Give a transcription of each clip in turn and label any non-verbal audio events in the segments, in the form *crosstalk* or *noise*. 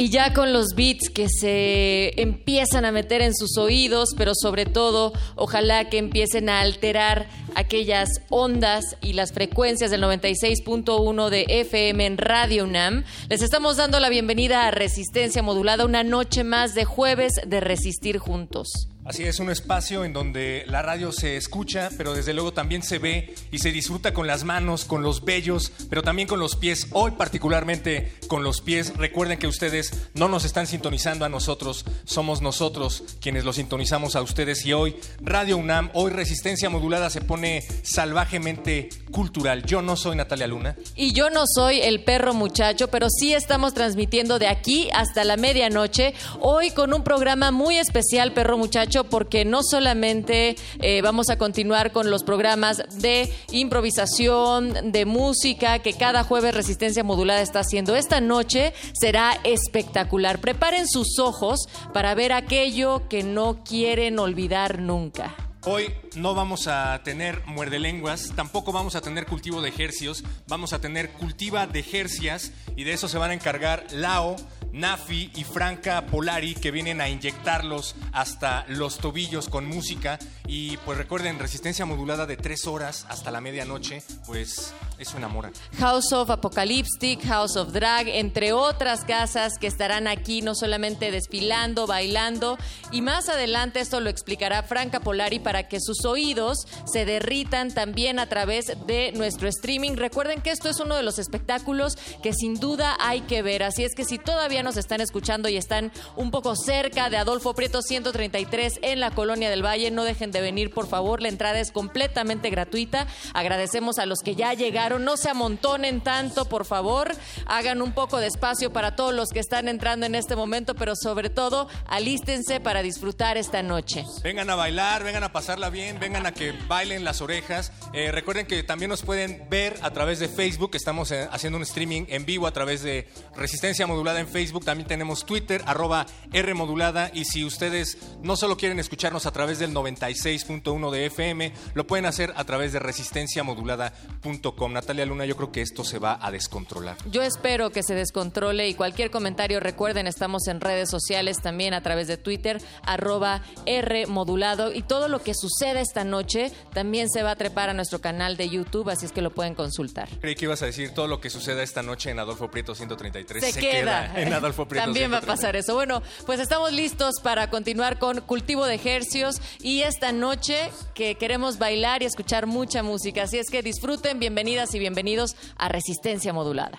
Y ya con los beats que se empiezan a meter en sus oídos, pero sobre todo, ojalá que empiecen a alterar aquellas ondas y las frecuencias del 96.1 de FM en Radio UNAM. Les estamos dando la bienvenida a Resistencia Modulada, una noche más de jueves de Resistir Juntos. Así es, un espacio en donde la radio se escucha, pero desde luego también se ve y se disfruta con las manos, con los bellos, pero también con los pies. Hoy particularmente con los pies. Recuerden que ustedes no nos están sintonizando a nosotros, somos nosotros quienes los sintonizamos a ustedes. Y hoy Radio UNAM, hoy Resistencia Modulada se pone salvajemente cultural. Yo no soy Natalia Luna. Y yo no soy el perro muchacho, pero sí estamos transmitiendo de aquí hasta la medianoche. Hoy con un programa muy especial, perro muchacho porque no solamente eh, vamos a continuar con los programas de improvisación, de música, que cada jueves Resistencia Modulada está haciendo. Esta noche será espectacular. Preparen sus ojos para ver aquello que no quieren olvidar nunca. Hoy no vamos a tener muerde lenguas, tampoco vamos a tener cultivo de ejercios, vamos a tener cultiva de ejercias y de eso se van a encargar Lao, Nafi y Franca Polari que vienen a inyectarlos hasta los tobillos con música y pues recuerden, resistencia modulada de tres horas hasta la medianoche, pues es una mora. House of Apocalyptic, House of Drag, entre otras casas que estarán aquí no solamente desfilando, bailando y más adelante esto lo explicará Franca Polari para que sus oídos se derritan también a través de nuestro streaming. Recuerden que esto es uno de los espectáculos que sin duda hay que ver, así es que si todavía nos están escuchando y están un poco cerca de Adolfo Prieto 133 en la Colonia del Valle, no dejen de venir, por favor. La entrada es completamente gratuita. Agradecemos a los que ya llegaron. No se amontonen tanto, por favor. Hagan un poco de espacio para todos los que están entrando en este momento, pero sobre todo, alístense para disfrutar esta noche. Vengan a bailar, vengan a pasarla bien, vengan a que bailen las orejas. Eh, recuerden que también nos pueden ver a través de Facebook. Estamos eh, haciendo un streaming en vivo a través de Resistencia Modulada en Facebook también tenemos Twitter, arroba R modulada. Y si ustedes no solo quieren escucharnos a través del 96.1 de FM, lo pueden hacer a través de resistenciamodulada.com. Natalia Luna, yo creo que esto se va a descontrolar. Yo espero que se descontrole y cualquier comentario, recuerden, estamos en redes sociales también a través de Twitter, arroba R modulado. Y todo lo que esta noche también se va a trepar a nuestro canal de YouTube, así es que lo pueden consultar. Creí que ibas a decir todo lo que suceda esta noche en Adolfo Prieto 133. Se, queda. en *laughs* Adolfo Prieto También va a pasar eso. Bueno, pues estamos listos para continuar con cultivo de ejercios y esta noche que queremos bailar y escuchar mucha música. Así es que disfruten, bienvenidas y bienvenidos a Resistencia Modulada.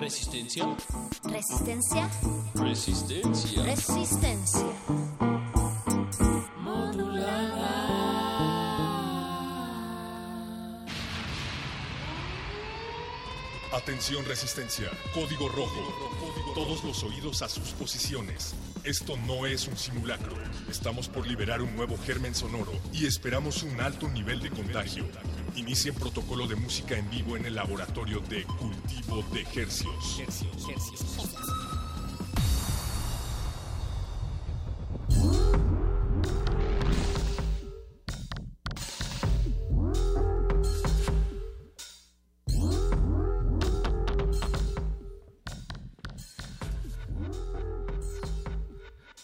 Resistencia. Resistencia. Resistencia. Resistencia. Atención resistencia. Código rojo. Todos los oídos a sus posiciones. Esto no es un simulacro. Estamos por liberar un nuevo germen sonoro y esperamos un alto nivel de contagio. Inicien protocolo de música en vivo en el laboratorio de cultivo de hercios.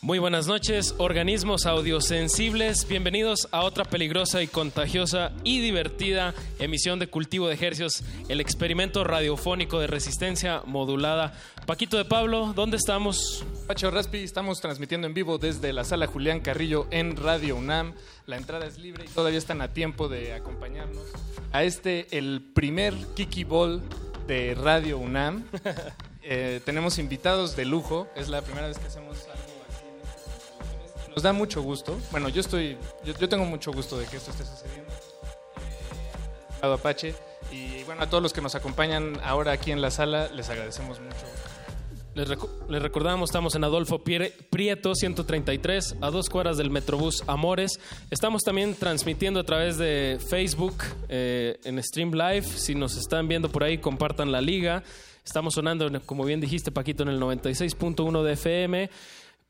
Muy buenas noches, organismos audiosensibles. Bienvenidos a otra peligrosa y contagiosa y divertida emisión de Cultivo de Ejercios, el experimento radiofónico de resistencia modulada. Paquito de Pablo, ¿dónde estamos? Pacho Raspi, estamos transmitiendo en vivo desde la sala Julián Carrillo en Radio UNAM. La entrada es libre y todavía están a tiempo de acompañarnos a este, el primer Kiki Ball de Radio UNAM. *laughs* Eh, tenemos invitados de lujo, es la primera vez que hacemos. Nos da mucho gusto. Bueno, yo estoy, yo, yo tengo mucho gusto de que esto esté sucediendo. Eh, Apache. Y bueno, a todos los que nos acompañan ahora aquí en la sala, les agradecemos mucho. Les, les recordamos, estamos en Adolfo Piere- Prieto 133, a dos cuadras del Metrobús Amores. Estamos también transmitiendo a través de Facebook eh, en Stream Live. Si nos están viendo por ahí, compartan la liga. Estamos sonando, como bien dijiste, Paquito, en el 96.1 de FM.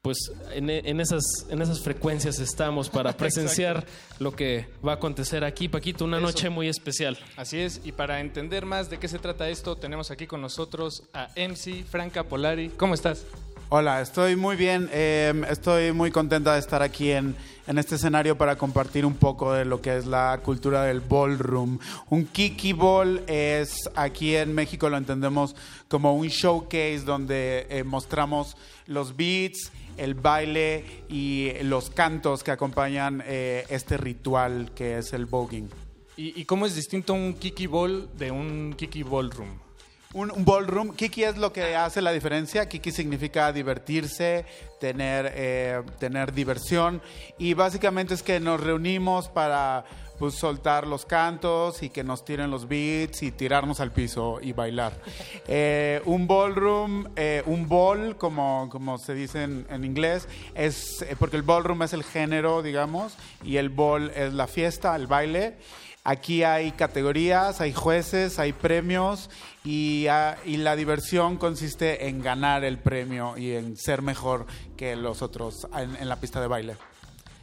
Pues en, en esas, en esas frecuencias estamos para *laughs* presenciar lo que va a acontecer aquí. Paquito, una Eso. noche muy especial. Así es, y para entender más de qué se trata esto, tenemos aquí con nosotros a MC Franca Polari. ¿Cómo estás? Hola, estoy muy bien. eh, estoy muy contenta de estar aquí en, en este escenario para compartir un poco de lo que es la cultura del ballroom. Un kiki ball es, aquí en México lo entendemos como un showcase donde eh, mostramos los beats, el baile y los cantos que acompañan eh, este ritual que es el voguing. ¿Y, y cómo es distinto un Kiki Ball de un Kiki Ballroom? Un, un ballroom, Kiki es lo que hace la diferencia. Kiki significa divertirse, tener, eh, tener diversión. Y básicamente es que nos reunimos para pues, soltar los cantos y que nos tiren los beats y tirarnos al piso y bailar. *laughs* Eh, un ballroom, eh, un ball, como, como se dice en, en inglés, es eh, porque el ballroom es el género, digamos, y el ball es la fiesta, el baile. Aquí hay categorías, hay jueces, hay premios y, ah, y la diversión consiste en ganar el premio y en ser mejor que los otros en, en la pista de baile.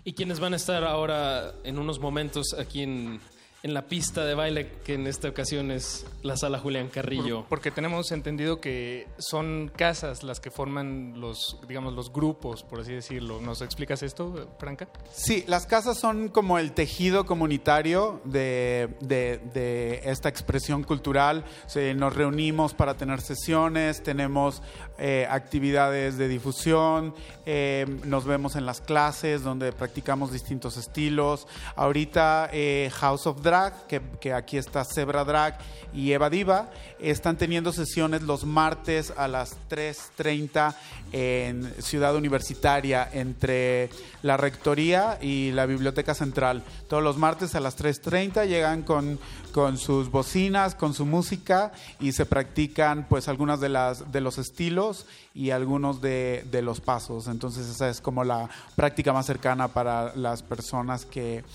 Y quienes van a estar ahora en unos momentos aquí en, en la pista de baile, que en esta ocasión es la sala Julián Carrillo. Por- porque tenemos entendido que son casas las que forman los, digamos, los grupos, por así decirlo. ¿Nos explicas esto, Franca? Sí, las casas son como el tejido comunitario de, de- de esta expresión cultural. Nos reunimos para tener sesiones, tenemos eh, actividades de difusión, eh, nos vemos en las clases donde practicamos distintos estilos. Ahorita eh, House of Drag, que, que aquí está Zebra Drag y Eva Diva, están teniendo sesiones los martes a las 3.30 en Ciudad Universitaria entre la Rectoría y la Biblioteca Central. Todos los martes a las 3.30 llegan con, con sus bocinas, con su música y se practican pues algunas de, las, de los estilos y algunos de, de los pasos. Entonces esa es como la práctica más cercana para las personas que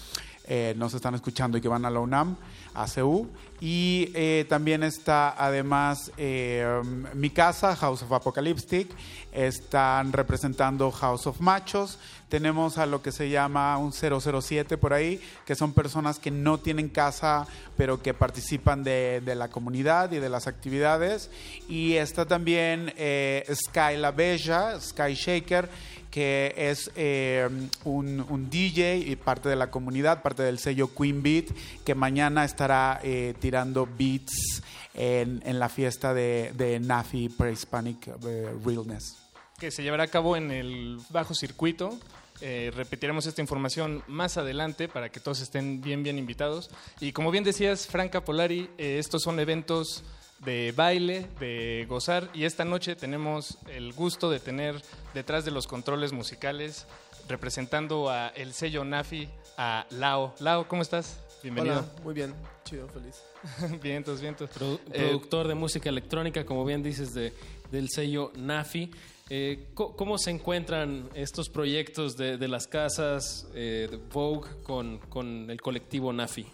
eh, nos están escuchando y que van a la UNAM, a CEU. Y eh, también está además eh, mi casa, House of Apocalyptic. Están representando House of Machos. Tenemos a lo que se llama un 007 por ahí, que son personas que no tienen casa, pero que participan de, de la comunidad y de las actividades. Y está también eh, Sky La Bella, Sky Shaker, que es eh, un, DJ y parte de la comunidad, parte del sello Queen Beat, que mañana estará eh, tirando beats en, en la fiesta de, Nafi Pre-Hispanic eh, Realness. que se llevará a cabo en el bajo circuito. Repetiremos esta información más adelante para que todos estén bien, bien invitados. Y como bien decías, Franca Polari, estos son eventos de baile, de gozar. Y esta noche tenemos el gusto de tener detrás de los controles musicales, representando a el sello Nafi, a Lao. Lao, ¿cómo estás? Bienvenido. Hola, muy bien, chido, feliz. *laughs* vientos, vientos. Produ- Eh, productor de música electrónica, como bien dices, de, del sello Nafi. Eh, ¿Cómo se encuentran estos proyectos de, de las casas eh, de Vogue con, con el colectivo Nafi?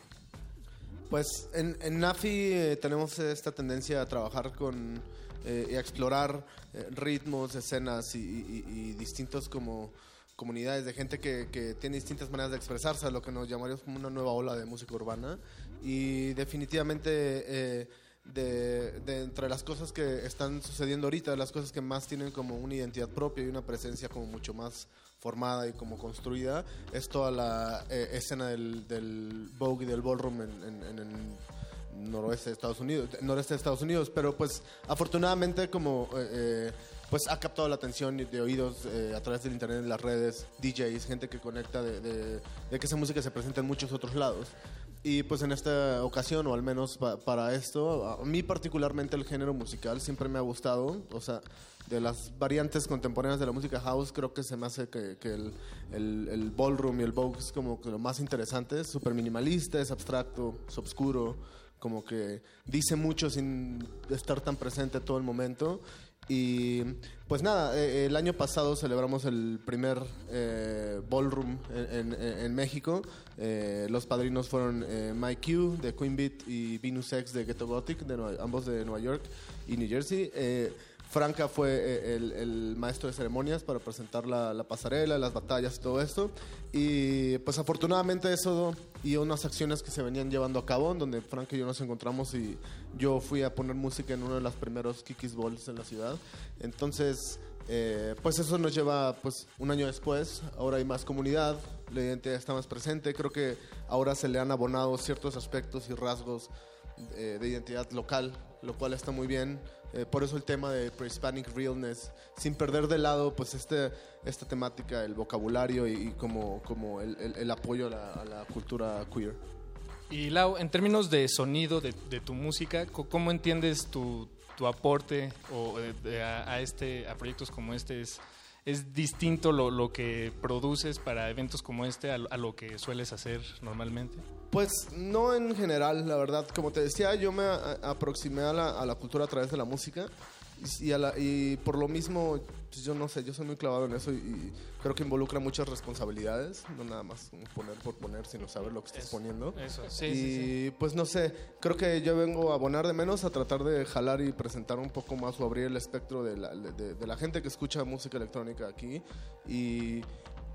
Pues en, en NAFI eh, tenemos esta tendencia a trabajar con eh, y a explorar eh, ritmos, escenas y, y- y distintos como comunidades de gente que, que tiene distintas maneras de expresarse, lo que nos llamaríamos como una nueva ola de música urbana. Y definitivamente eh, de, de entre las cosas que están sucediendo ahorita, las cosas que más tienen como una identidad propia y una presencia como mucho más formada y como construida, es toda la eh, escena del, del Vogue y del ballroom en, en- en noroeste de Estados Unidos, noreste de Estados Unidos, pero pues afortunadamente como eh, eh, pues ha captado la atención de oídos eh, a través del internet, las redes, DJs, gente que conecta de, de- de que esa música se presenta en muchos otros lados. Y pues en esta ocasión, o al menos pa- para esto, a mí particularmente el género musical siempre me ha gustado. O sea, de las variantes contemporáneas de la música house, creo que se me hace que, que el, el, el ballroom y el vogue es como lo más interesante. Es súper minimalista, es abstracto, es oscuro, como que dice mucho sin estar tan presente todo el momento. Y pues nada, eh, el año pasado celebramos el primer eh, ballroom en, México. Eh, los padrinos fueron eh, Mike Q de Queen Beat y Venus X de Ghetto Gothic, de ambos de Nueva York y New Jersey. Franca fue eh, el, el maestro de ceremonias para presentar la, la pasarela, las batallas y todo esto. Y pues afortunadamente eso y unas acciones que se venían llevando a cabo, donde Franca y yo nos encontramos y yo fui a poner música en uno de los primeros Kikis Balls en la ciudad. Entonces, eh, pues eso nos lleva pues un año después, ahora hay más comunidad, la identidad está más presente, creo que ahora se le han abonado ciertos aspectos y rasgos eh, de identidad local, lo cual está muy bien. Eh, por eso el tema de pre-Hispanic realness, sin perder de lado pues este, esta temática, el vocabulario y, como, como el, el- apoyo a la, cultura queer. Y Lau, en términos de sonido de, de tu música, ¿cómo entiendes tu, tu aporte o, eh, a, a este, a proyectos como este? ¿Es, es distinto lo, lo que produces para eventos como este a, lo- que sueles hacer normalmente? Pues no en general, la verdad. Como te decía, yo me aproximé a la, a la cultura a través de la música y, a la- y por lo mismo, pues yo no sé, yo soy muy clavado en eso y, y creo que involucra muchas responsabilidades, no nada más poner por poner, sino saber lo que estás poniendo. Eso, sí, y sí, pues no sé, creo que yo vengo a abonar de menos a tratar de jalar y presentar un poco más o abrir el espectro de la, de- de la gente que escucha música electrónica aquí y,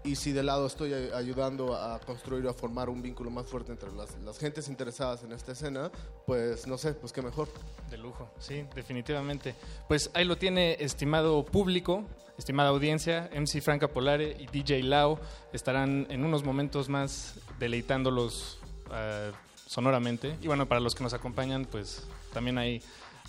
y si de lado estoy ay- ayudando a construir o a formar un vínculo más fuerte entre las, las gentes interesadas en esta escena, pues no sé, pues qué mejor. De lujo, sí, definitivamente. Pues ahí lo tiene, estimado público, estimada audiencia, MC Franca Polare y DJ Lau estarán en unos momentos más deleitándolos ah, sonoramente. Y bueno, para los que nos acompañan, pues también hay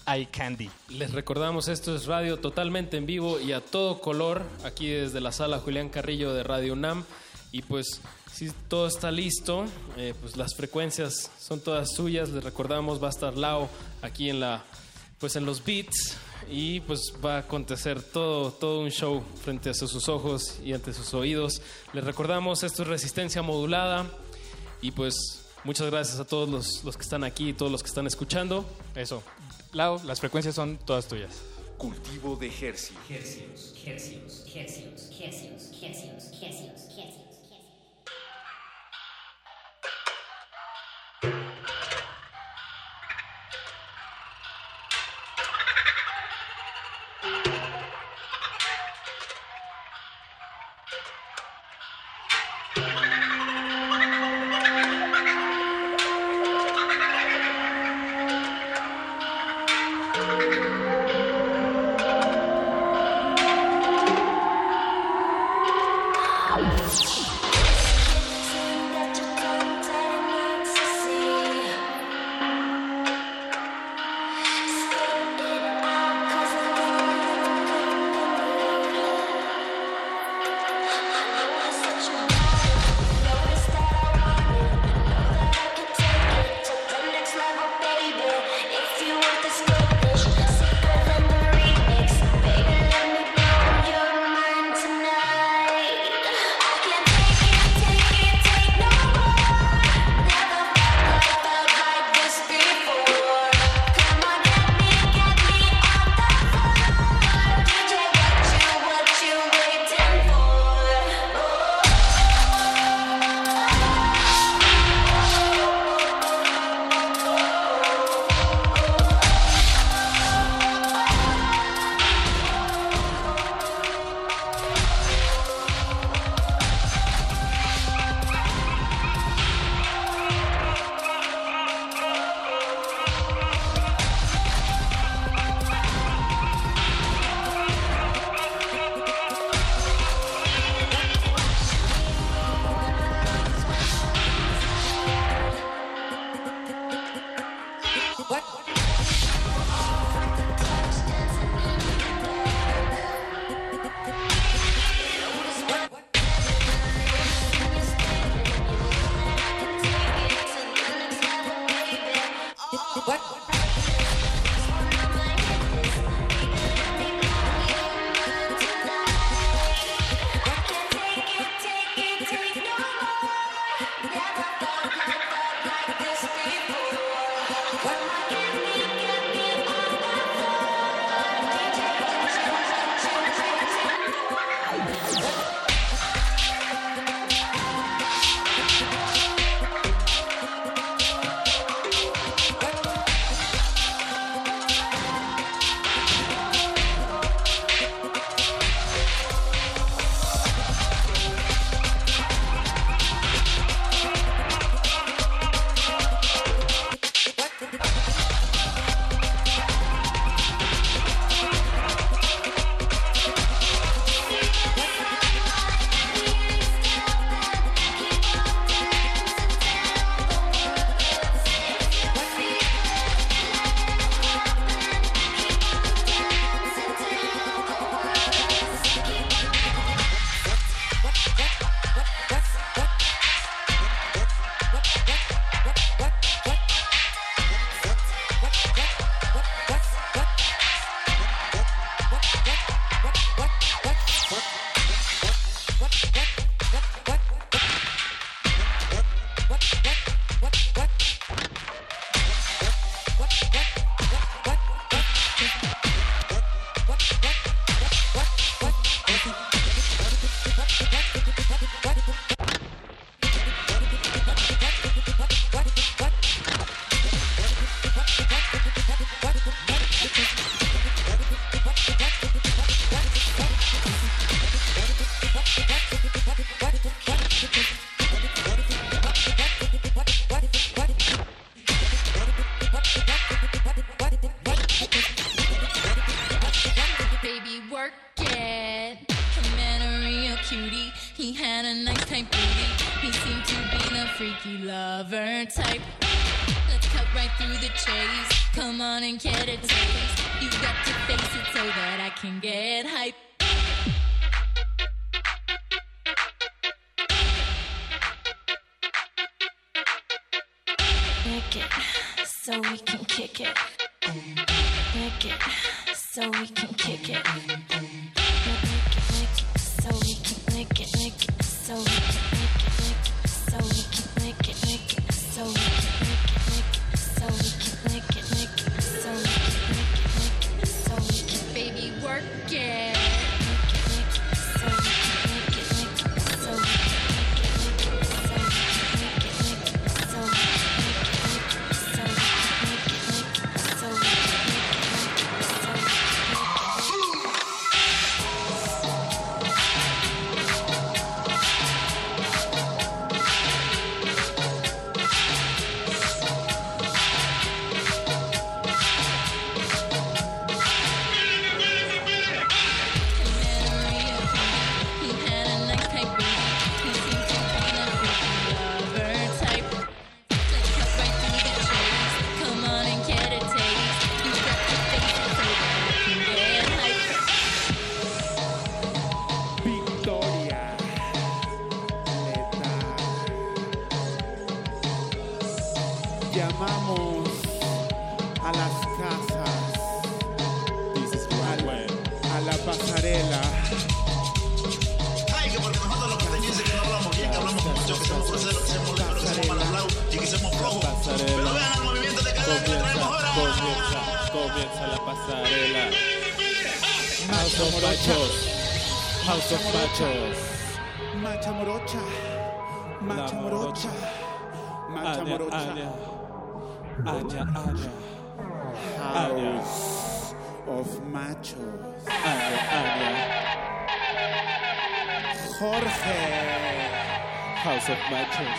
Eye Candy. Les recordamos, esto es radio totalmente en vivo y a todo color, aquí desde la sala Julián Carrillo de Radio UNAM. Y pues, si todo está listo, eh, pues las frecuencias son todas suyas. Les recordamos, va a estar Lao aquí en la, pues en los beats y pues va a acontecer todo, todo un show frente a sus ojos y ante sus oídos. Les recordamos, esto es resistencia modulada y pues muchas gracias a todos los, los que están aquí y todos los que están escuchando. Eso. Lau, las frecuencias son todas tuyas. Cultivo de Hercios. Hercios, hercios, hercios, hercios, hercios, hercios,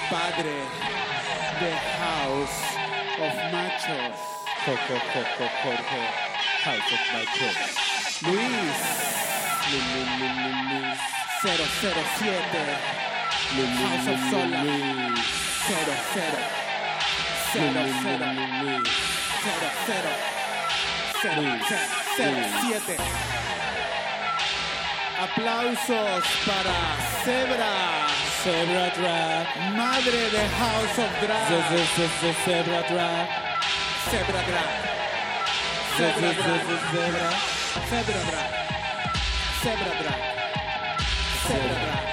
Padre de House of Machos. Jorge, Jorge, Jorge, House of Machos. Luis. Luis. 007. House of Sola. 00. 00. 00. Aplausos para Zebra. sobre a. Madre de House of Drag. Zebra drag. Zebra drag. Zebra drag. Zebra drag. Zebra drag. Zebra drag.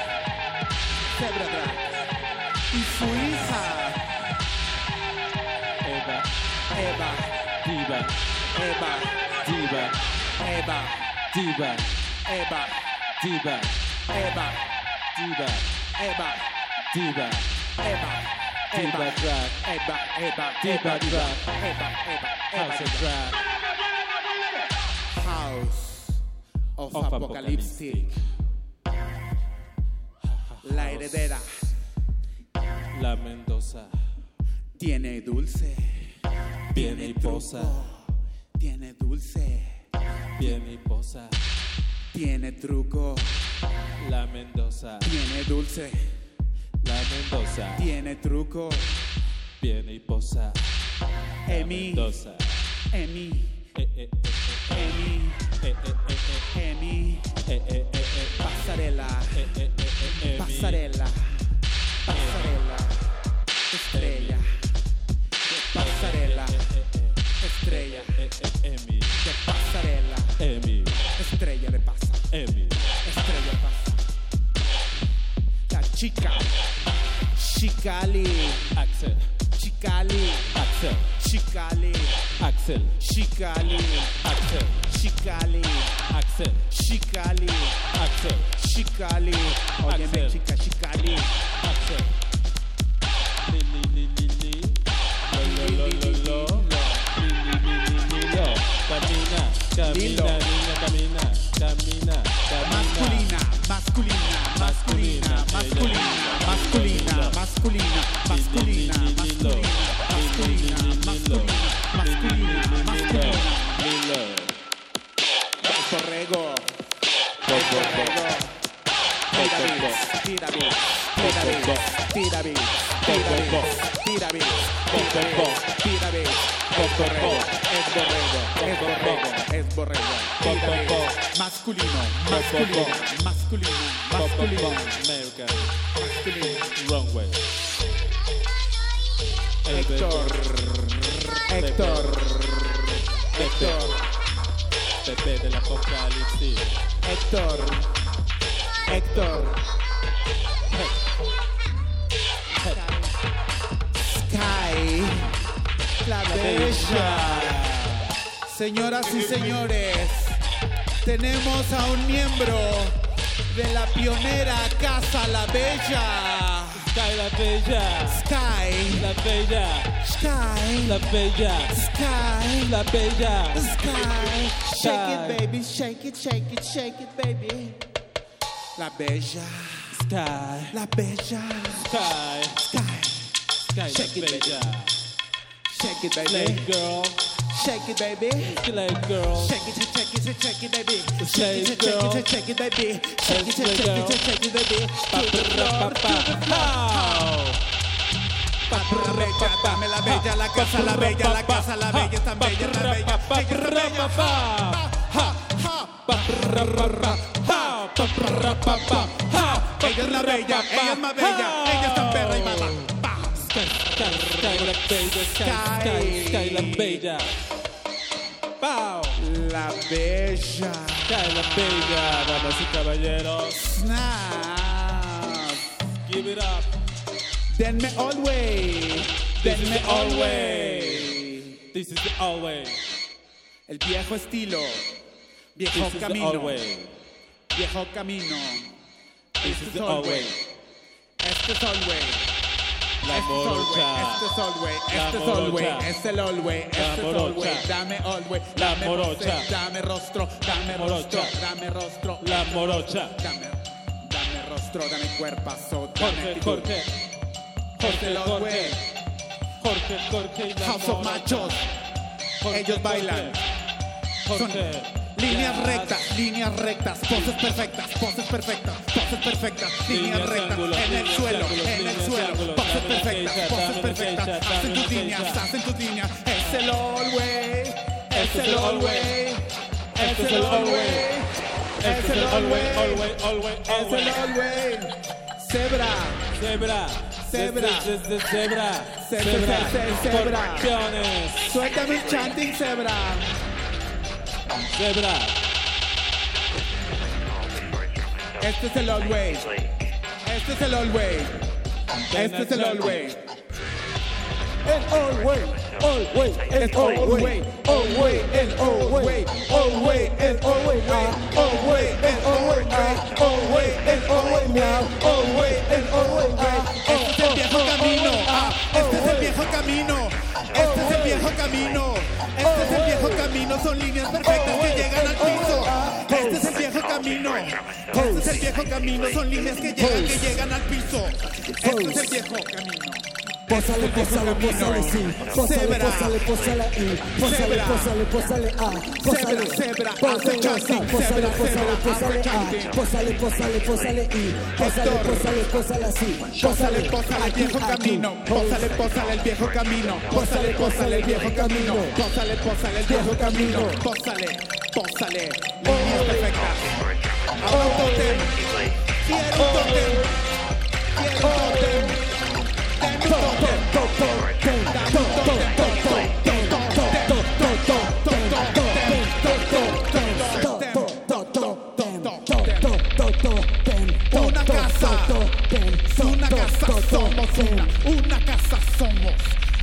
Zebra drag. E Suíça. Eva. Eva. Diva. Eva. Diva. Eva. Diva. Eva. Diva. Eva. Diva. Eva, diva, Eva, diva track, Eva, Eva, diva track, Eva, Eva, house track, house of, of apocalyptic, la heredera, la Mendoza, tiene dulce, tiene posa, tiene dulce, tiene posa. Tiene truco. La Mendoza. Tiene dulce. La Mendoza. Tiene truco. Viene y posa. Emi. Mendoza. Emi. Emi. Emi. Pasarela. Pasarela. Pasarela. Estrella. Pasarela. Estrella. De pasarela. Estrella chica, chicale, Axel, chicale, Axel, chicale, Axel, chicale, Axel, chicale, Axel, chicale, Axel, chicale, Axel, chica, chicale, Axel. Camina, camina, camina, camina, camina. Masculina, masculina, masculina. masculina, masculina, masculina, masculina, masculina, masculina, masculina, masculina, masculina. Corrego, corrego, tira bien, tira masculino, masculino, masculino masculino, America. masculino. Wrong way. Héctor, Héctor, Héctor, Pepe del apocalipsis. Héctor, Héctor. Sky, la bella. Señoras y señores, tenemos a un miembro de la pionera Casa La Bella. Sky la bella. Sky, La bella. Sky, La bella. Sky, La bella. Sky. Shake it, baby, shake it, shake it, shake it, baby. La Bella, Sky. La Bella. Sky. Sky, Sky Shake la it, bella. shake it, baby. girl. Shake it, baby. Slay girl. Shake it, shake it, shake it, baby. Slay Shake it, girl. shake it, shake it, baby. Shake it, Slay shake girl. it, shake it, baby. Pa, To the pa, floor, pa, to pa. the floor. How? La bella, dame la bella, la casa, la bella, la casa, la bella, es tan bella, tan bella. Ella es tan bella. Ha, ha, ha. Ella es la bella, ella es más bella, ella es tan perra y mala. Sky la bella. Sky, sky, sky la bella. Pow. La bella. La bella, damas y caballeros. Snap. Give it up. Denme always. This Denme always. way. This is the old way. El viejo estilo. Viejo This is the camino. Viejo camino. This Este is the way. Este es all way. La Este morocha. Este es all way. La Este es morocha. Este es el Este es all way. morocha. Dame all way. La morocha. Dame rostro. Dame rostro. Dame rostro. La morocha. Dame, dame rostro. Dame cuerpazo. Dame Jorge, actitud. Jorge. Este Jorge. Jorge. Jorge, House of. Machos. Ellos bailan. Jorge. Líneas rectas, líneas rectas, poses perfectas, poses perfectas, poses perfectas, líneas rectas, en el suelo, en el suelo, poses perfectas, poses perfectas, hacen tus líneas, hacen tus líneas, es el all way, es es el way. es el way. es el all all way, all way, way, all way, all es el way. all way, zebra, Zebra. Zebra. Zebra. Ce- ce- Zebra. ce- ce- zebra. Escorpiones. suéltame un chanting zebra, Zebra. este es el all way, este es el all way, este es el all way. El all way. All way. El all way, all way, el all way, all way, el all way, all way, el all way, all way, el all way, all way, el all way. Este es el viejo camino, son líneas perfectas que llegan al piso. Este es el viejo camino, este es el viejo camino, son líneas que llegan, que llegan al piso. Este es el viejo camino. Pósale, pósale, pósale, sí. Pósale, pósale, pósale ahí. Pósale, pósale, pósale. Zebra, Pósale, pósale, pósale, pósale, zebra, pósale. Pósale, pósale, y. Pósale, pósale, pósale así. Pósale, pósale el viejo camino. Pósale, pósale el viejo camino. Pósale, pósale el viejo camino. Pósale, pósale el viejo camino. Pósale, pósale. Líneas perfectas. Ahora un tótem. Quiero un tótem. Quiero un tótem. Una casa, una casa somos, una, casa somos,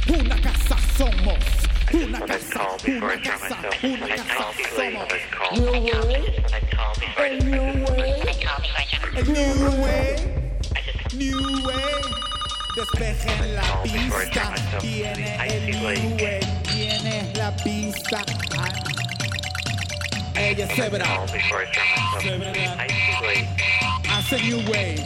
una casa somos, una casa, una casa, una casa somos. New way. New way, new way. Despejen la pista, viene el new way, viene la pista. Ella es cebra, hace new way.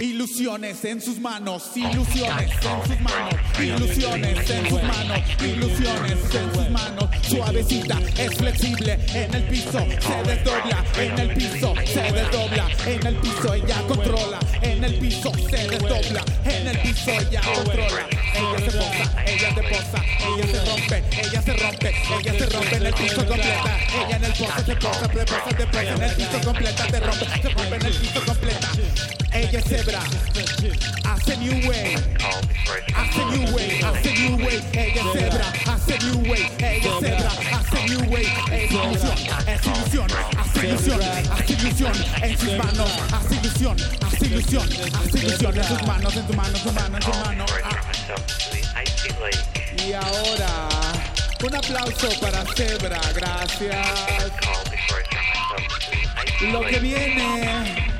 Ilusiones en sus manos, ilusiones en sus manos, ilusiones en sus manos, ilusiones en sus manos. Suavecita, es flexible en el piso, se desdobla en el piso, se desdobla en el piso. Ella entro en el piso, se desdobla, en el piso ya controla. Ella se posa, ella te posa, ella se rompe, ella se rompe, ella se rompe en el piso completa. Ella en el pozo se posa, preposa, te presa, en el piso completa, te rompe, se rompe en el piso completa and your zebra. I said you wait. I said you wait. I said you wait and your zebra. I said you wait and your zebra. I said ilusión, es ilusión, ilusión, ilusión en sus manos, haz ilusión, haz ilusión, haz ilusión en sus manos, en tu mano, en tu mano, en tu mano. Ah. Y ahora, un aplauso para Zebra, gracias. Lo que viene.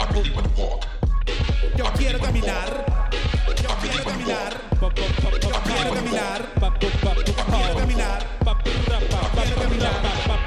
I really wanna walk. I caminar. Yo quiero caminar. quiero caminar, quiero caminar, quiero caminar.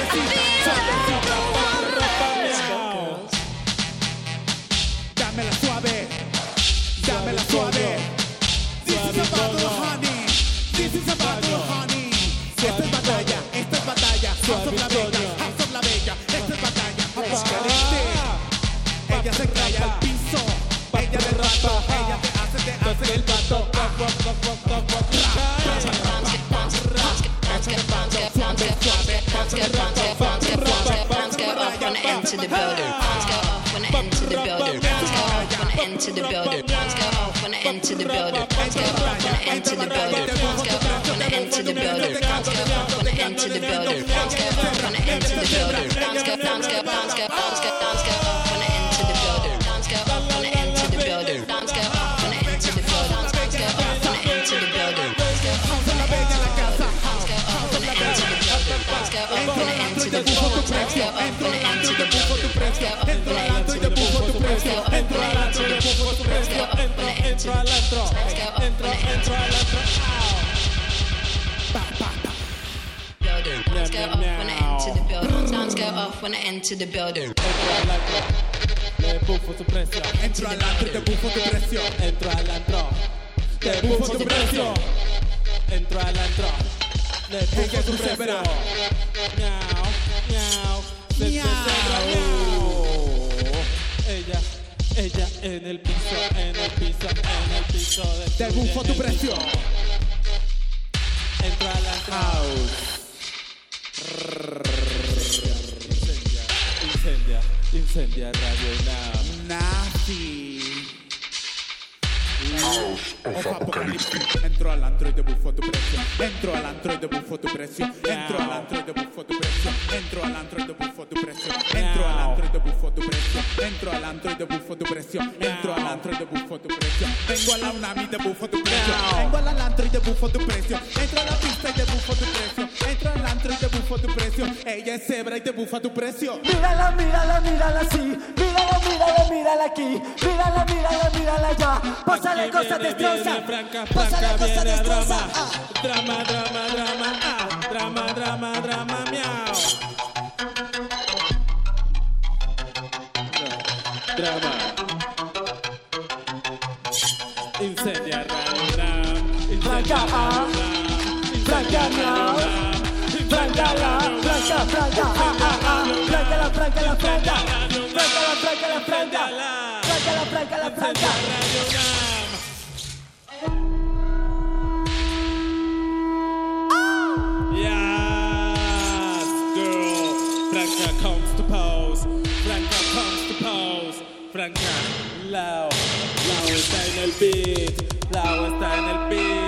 I feel like the one. building. Rounds go off when I enter the building. Bounce, go off when I enter the building. Bounce, go off when I enter the building. Bounce, go off when I enter the building. Bounce, go off when I enter the building. Bounce, go off when I enter the building. Rounds go off when I enter the building. Bounce, go, Bounce, go, rounds go. Off when I enter the building. Entro te tu precio. Entro. Te buffo tu precio. Entro. Le tu. Miau, miau. Miau. Ella, ella en el piso, en el piso, en el piso. Te bufo tu precio. Entro antro. Incendia, Radio UNAM. Nazi. House of Apocalypse. Entro al antro y te buffo tu precio. Entro al antro y te buffo tu precio. Entro al antro y te buffo tu precio. Entro al antro y te buffo tu precio. Entro al antro y te buffo tu precio. Entro al antro y te buffo tu precio. Entro al antro y te buffo tu precio. Vengo a la UNAM y te buffo tu precio. Vengo al antro y te buffo tu precio. Entro a la pista y te buffo tu precio. Entro al antro y te buffo tu precio. Ella es cebra y te bufa tu precio. Mírala, mírala, mírala así. Mírala, mírala, mírala aquí. Mírala, mírala, mírala allá. Pásale cosa viene, destroza. cosa viene destroza. drama. Drama, drama, drama, ah. Drama, drama, drama, miau. Drama. Incendia. Incendia Franca, ah. Franca, miau. Franca, la, franca, franca, ah, ah, ah. Franca, la, franca, la, franca. Lao. Lao está en el beat. Lao está en el beat.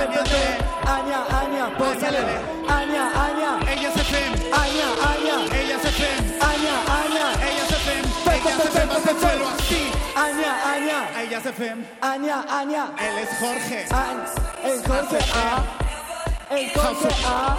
Ven, aña, aña, pósale, aña, aña, ella se fem, ella se fem, ella se fem, ella se fem aña, aña, Ella se fem, aña, aña, él es Jorge. An- el Jorge A, el Jorge A,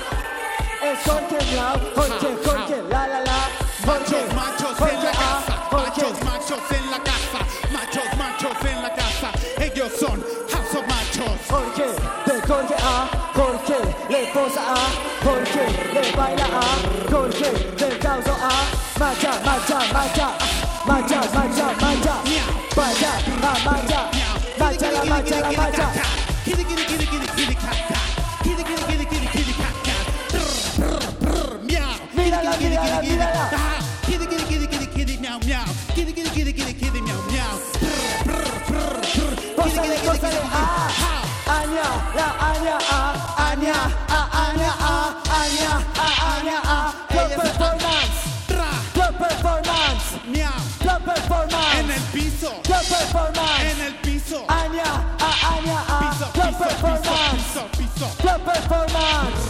el Jorge Miau, Jorge, Jorge, la la la, Jorge, Machos, machos en la casa, machos, machos en la casa, machos, machos en la casa. Ellos son House of Machos. Jorge, de Jorge A, Jorge, le posa a, Jorge, le baila a, Jorge, le causa a, macha, macha, macha, macha, macha, macha, macha, ma, macha, macha, la macha, la macha. Kitty, kitty, kitty, kitty, kitty, cat, cat. Kitty, kitty, kitty, kitty, kitty, cat, cat. Meow. Mírala, mírala, mírala. ah. Kitty, kitty, kitty, kitty, kitty, meow, meow. Kitty, kitty, kitty, kitty, kitty, meow, meow. Brr, brr, brr, brr. Kitty, Pósale, kitty, kitty, pósale, kitty, a, aña, la aña, a, aña, a, aña, a, aña, a, aña, a, performance, club performance,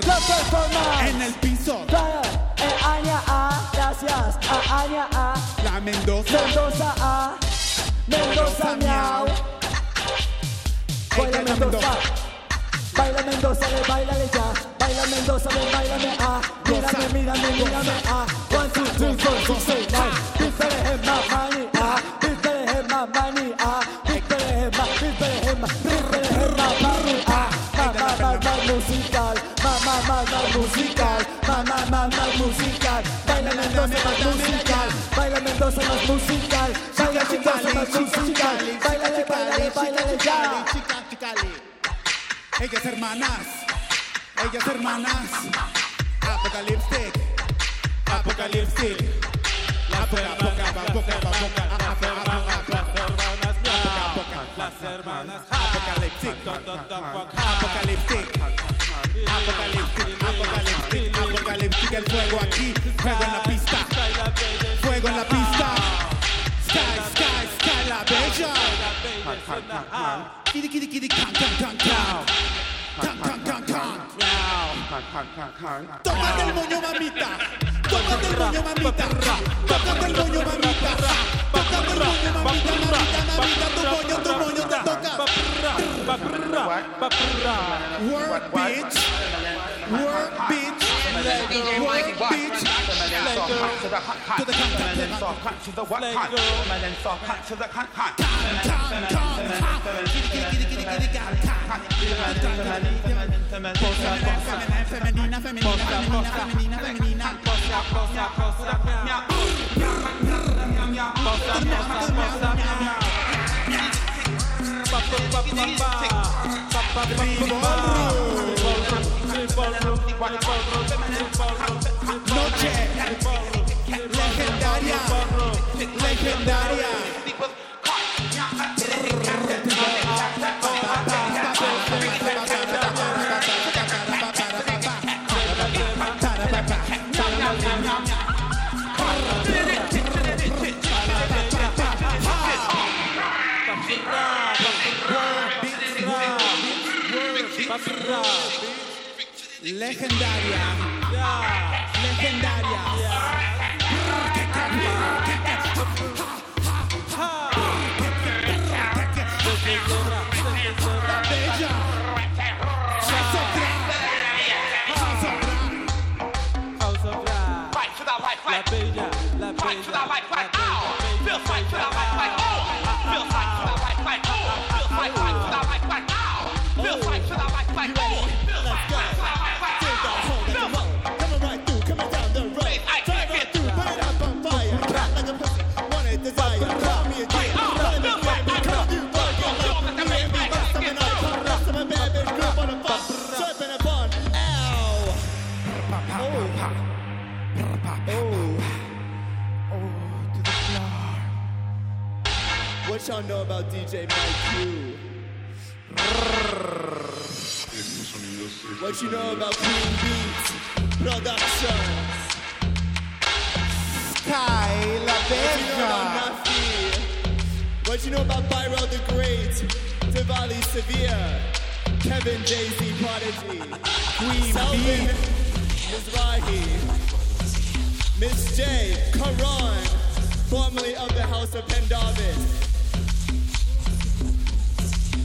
club performance, En el piso. Claro, eh, aña, a, gracias, a, aña, a, La Mendoza. Mendoza, a, Mendoza, miau. Baila Mendoza, baila Mendoza, le bailale ya. Baila Mendoza, le bailame a. Mírame, mírame, mírame a. One, two, three, four, six, Mendoza más musical. Baila Mendoza más musical. Baila Mendoza más musical. Bailale, bailale, bailale ya. Chica, chicali. Ellas hermanas, ellas hermanas. Apocaliptic, apocaliptic. La poca, poca, poca, poca, poca, Las hermanas. apocaliptic, apocaliptic, apocaliptic, apocaliptic, apocaliptic. El fuego aquí, fuego en la Tócate el moño, mamita. Tócate el moño, mamita. Tócate el moño, mamita. Tócate el moño, mamita, mamita, mamita. Tu moño, tu moño te toca. Work, bitch. Work, bitch. DJ Mikey Box. To the hot hot, to the hot hot, to the what hot, to the hot hot, to the hot hot, Legendaria, legendaria. La bella, la bella, la bella. What y'all know about DJ Mike Q? What you know about Queen Beats Productions? Sky La What you know about Nafi? What you know about Byro the Great? Diwali Severe? Kevin Daisy Prodigy? Queen Selvin Mizrahi? Miss J. Karan, formerly of the House of Pendavid.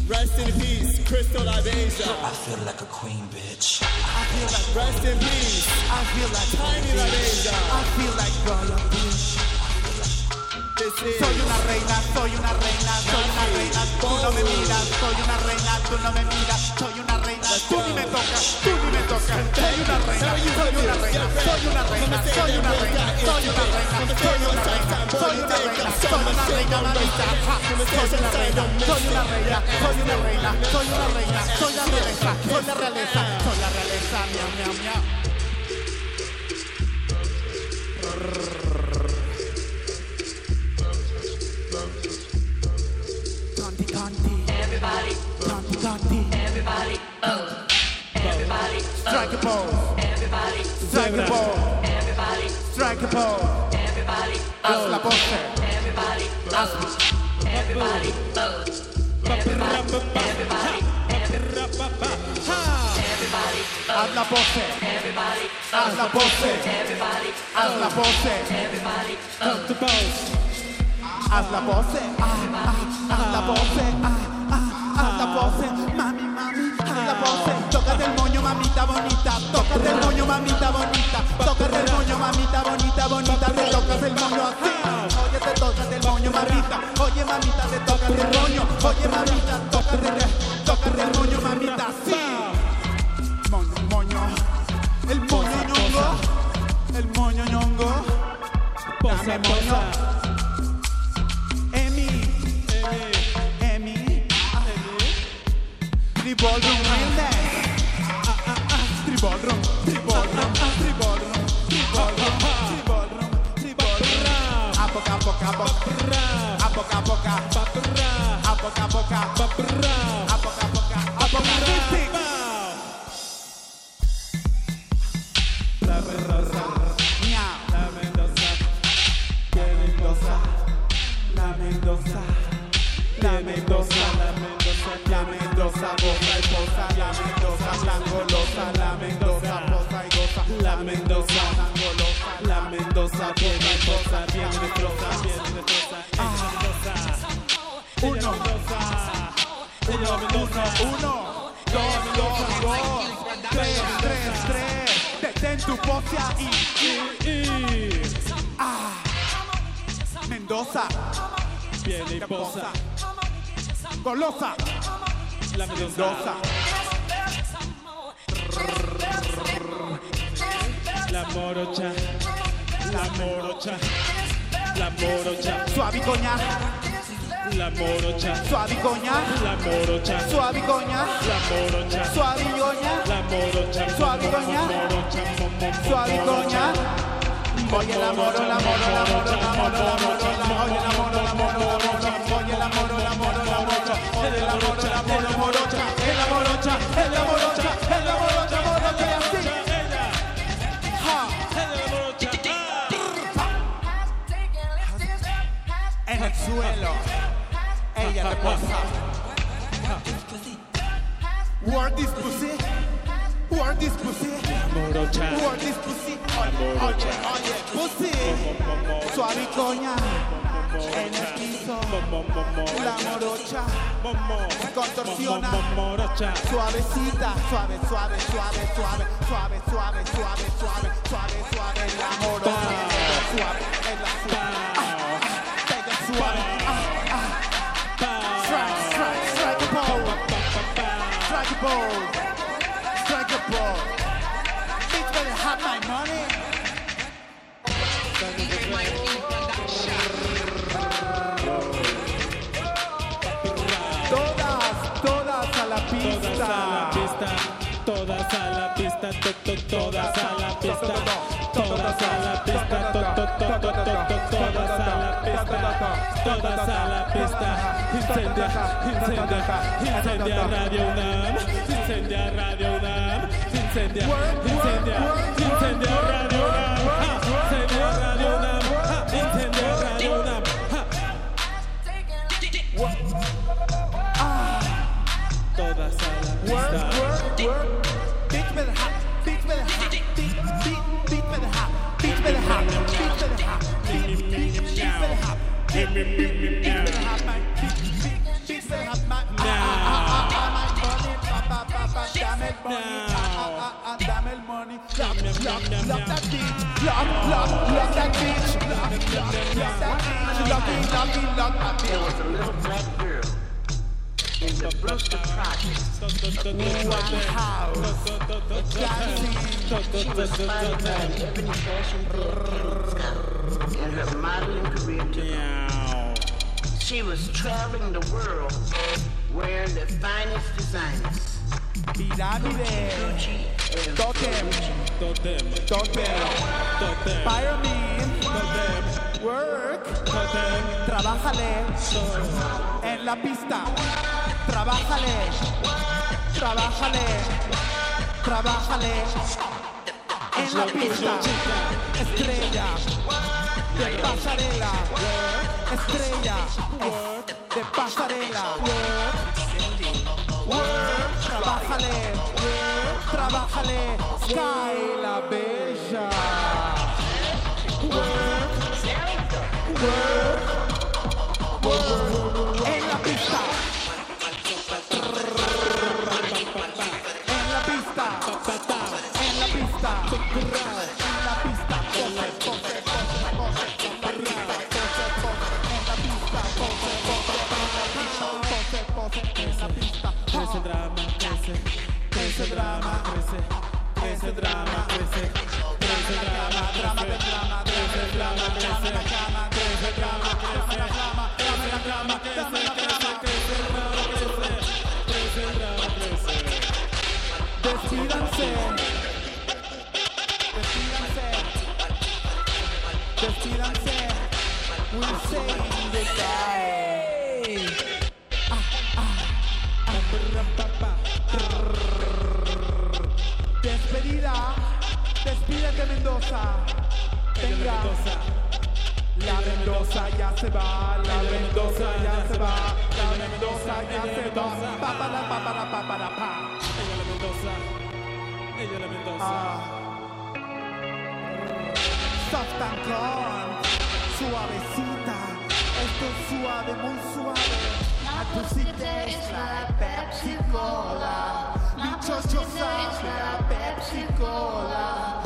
Rest in peace, Crystal Abeja. I feel like a queen, bitch. I feel like rest in peace. I feel like Tiny Ladeja. I feel like. This is Soy una reina, soy una reina, soy una reina. Tú no me miras, soy una reina, tú no me miras. Reina, tú ni me tocas, tú ni me tocas. Soy una reina, soy una reina, soy una reina, soy una reina, soy una reina, soy una reina, soy una reina, soy una reina, Soy una reina, soy una reina, soy una reina, soy una reina, soy la realeza, soy la realeza, soy la realeza, miau, miau, miau. Everybody. Everybody. Oh. Everybody. Strike a pose. Everybody. Strike a pose. Everybody. Strike a pose. Everybody. Haz la pose. Everybody. Haz. Everybody. Oh. Everybody. Everybody. Haz la pose. Everybody. Haz la pose. Everybody. Haz la pose. Everybody. Haz the pose. Haz la ah, haz la ah, haz la pose, tócate el moño, mamita bonita, tócate el moño, mamita bonita, bonita, te tocas el moño así. Oye, te tocas el moño, mamita, oye, mamita, te tocas el moño, oye, mamita, tócate, tócate el moño, mamita, sí. Moño, moño, el moño ñongo, el moño ñongo, dame moño. Emi, Emi, Triballroom Realness. Triballroom, Triballroom, Triballroom, Triballroom, Triballroom, Triballroom. Apoca, apoca, apoca. Apoca, apoca. Apoca, apoca. Apoca, apoca. Apocaliptic. La Mendoza. Miau. La Mendoza. Que Mendoza. La Mendoza, la Mendoza, la Mendoza, la Mendoza, goza y posa, la Mendoza, langolosa, la Mendoza, posa y goza, la Mendoza, langolosa, la Mendoza, bien destroza, bien destroza, bien destroza, uno, uno, Mendoza, uno, dos, dos, dos, tres, tres, tres, detén tu pose ahí, ah, Mendoza. Viene y posa. Golosa. La Mendoza. La morocha. La morocha. La morocha. Suavicoña. La morocha. Suavicoña. La morocha. Suavicoña. La morocha. Suavicoña. La morocha. Suavicoña. Suavicoña. Oye la moro, la moro, la moro, la moro, la moro, la moro, la moro, War this pussy. War this pussy. Morocha. War this pussy. Oye, oye, oye, pussy. Suave coña. En el piso. La morocha. Se contorsiona. Suavecita. Suave, suave, suave, suave. Suave, suave, suave, suave. Suave, suave. La morocha. Suave, es la suave. Pega suave. Pose, strike a pose, bitch better have my money. Todas, todas a la Todas a la pista. pista, todas a la pista, to, to, todas a la pista, todas a la pista, to, to, to, to, to, to, todas a la pista, todas a la pista. Incendia, incendia, incendia Radio UNAM. Incendia Radio UNAM. Incendia, incendia, incendia Radio UNAM. Incendia Radio UNAM. Incendia Radio UNAM. Todas a la pista. Beats with the beats with the beat, beat, beat hot, beats with the beats with the beat, beat, hot, beat, beat, beats with the beat, beat, There was a little black girl in the Brooklyn Projects. Wow. She was Fashion and her modeling career took off. She was traveling the world wearing the finest designers. Pirámide, totem, Totem, totem, pyramid, work, totem. trabájale. En la pista, trabájale, trabájale, trabájale. En la pista, estrella. De pasarela, estrella. Es de pasarela, work, trabájale, trabájale, Sky la bella, en drama, crece, drama, crece, crece drama, Drama de drama, crece drama, crece, crece drama, Mendoza. Venga. La Mendoza ya se va, la Mendoza ya se va, la Mendoza ya se va. Pa, pa, la, pa, pa, la, pa, pa, la, pa. Ella la Mendoza, ella la Mendoza. Soft and corn, suavecita, esto es suave, muy suave. A tu cita es la Pepsi Cola, Pepsi Cola, dichosa la Pepsi Cola,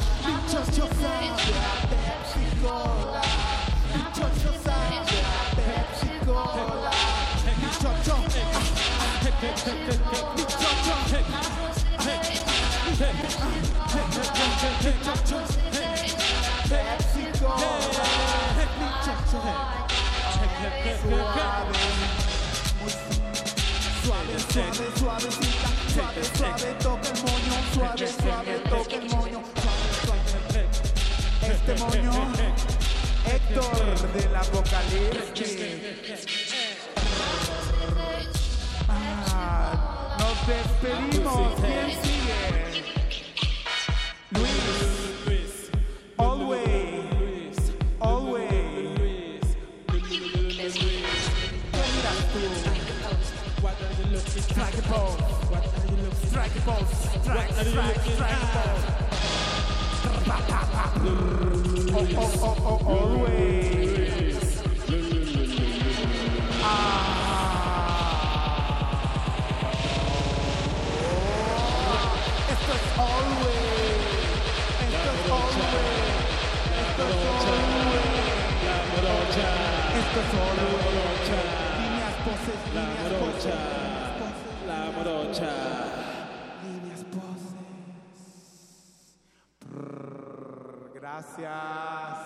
suave, suave, suave, suave, toca el moño, suave, suave, toca el moño. Este moño, Héctor del Apocalipsis. Ah, nos despedimos. ¿Quién sigue? Luis. Always. Always. ¿Qué miras tú? What are you looking Strike a pose. What are you looking Strike a pose. Strike, What are you strike, looking strike a pose. La morocha, la morocha, Gracias.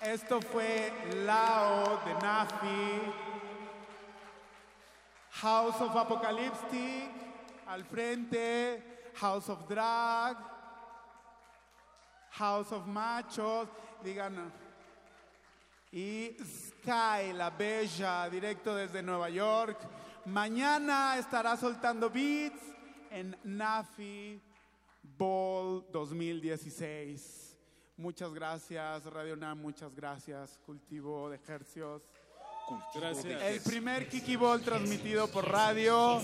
Esto fue Lao de Nafi. House of Apocalyptic. Al frente. House of Drag. House of Machos. Digan. Y Sky, la bella, directo desde Nueva York. Mañana estará soltando beats en Nafi Ball 2016. Muchas gracias, Radio Nam, muchas gracias, Cultivo de Hercios. Gracias. El primer Kiki Ball transmitido por radio.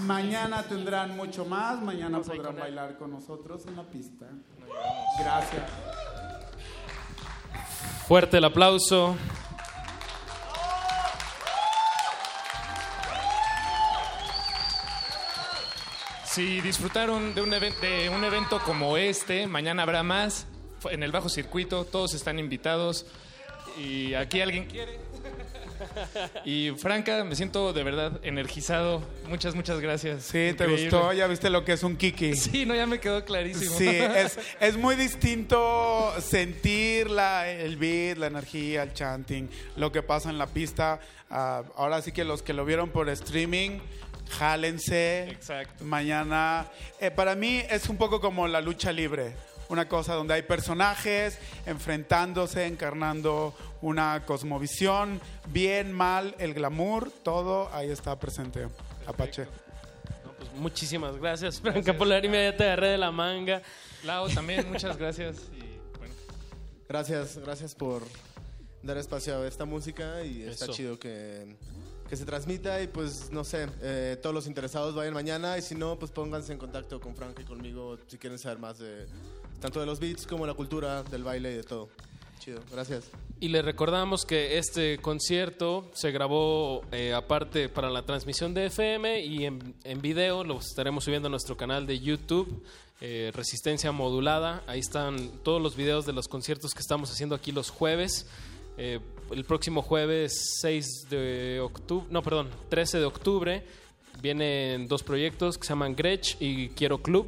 Mañana tendrán mucho más. Mañana podrán bailar con nosotros en la pista. Gracias. Fuerte el aplauso. Si disfrutaron de un, de un evento como este, mañana habrá más. En el bajo circuito, todos están invitados. Y aquí alguien quiere. Y Franca, me siento de verdad energizado. Muchas, muchas gracias. Sí, ¿te gustó? ¿Ya viste lo que es un Kiki? Sí, no, ya me quedó clarísimo. Sí, es, *laughs* es muy distinto sentir la, el beat, la energía, el chanting, lo que pasa en la pista. Ah, ahora sí que los que lo vieron por streaming, jálense. Exacto. Mañana. Eh, para mí es un poco como la lucha libre. Una cosa donde hay personajes enfrentándose, encarnando una cosmovisión, bien, mal, el glamour, todo ahí está presente. Apache. Pues muchísimas gracias, Franca Polari. Mira, ya te agarré de la manga. Lau, también, muchas gracias. Y bueno, Gracias, gracias por dar espacio a esta música y está chido que, que se transmita y pues no sé, eh, todos los interesados vayan mañana y si no, pues pónganse en contacto con Frank y conmigo si quieren saber más de tanto de los beats como la cultura, del baile y de todo. Chido, gracias. Y le recordamos que este concierto se grabó eh, aparte para la transmisión de FM y en, en video lo estaremos subiendo a nuestro canal de YouTube, eh, Resistencia Modulada. Ahí están todos los videos de los conciertos que estamos haciendo aquí los jueves. Eh, el próximo jueves 6 de octubre, no, perdón, 13 de octubre, vienen dos proyectos que se llaman Grech y Quiero Club.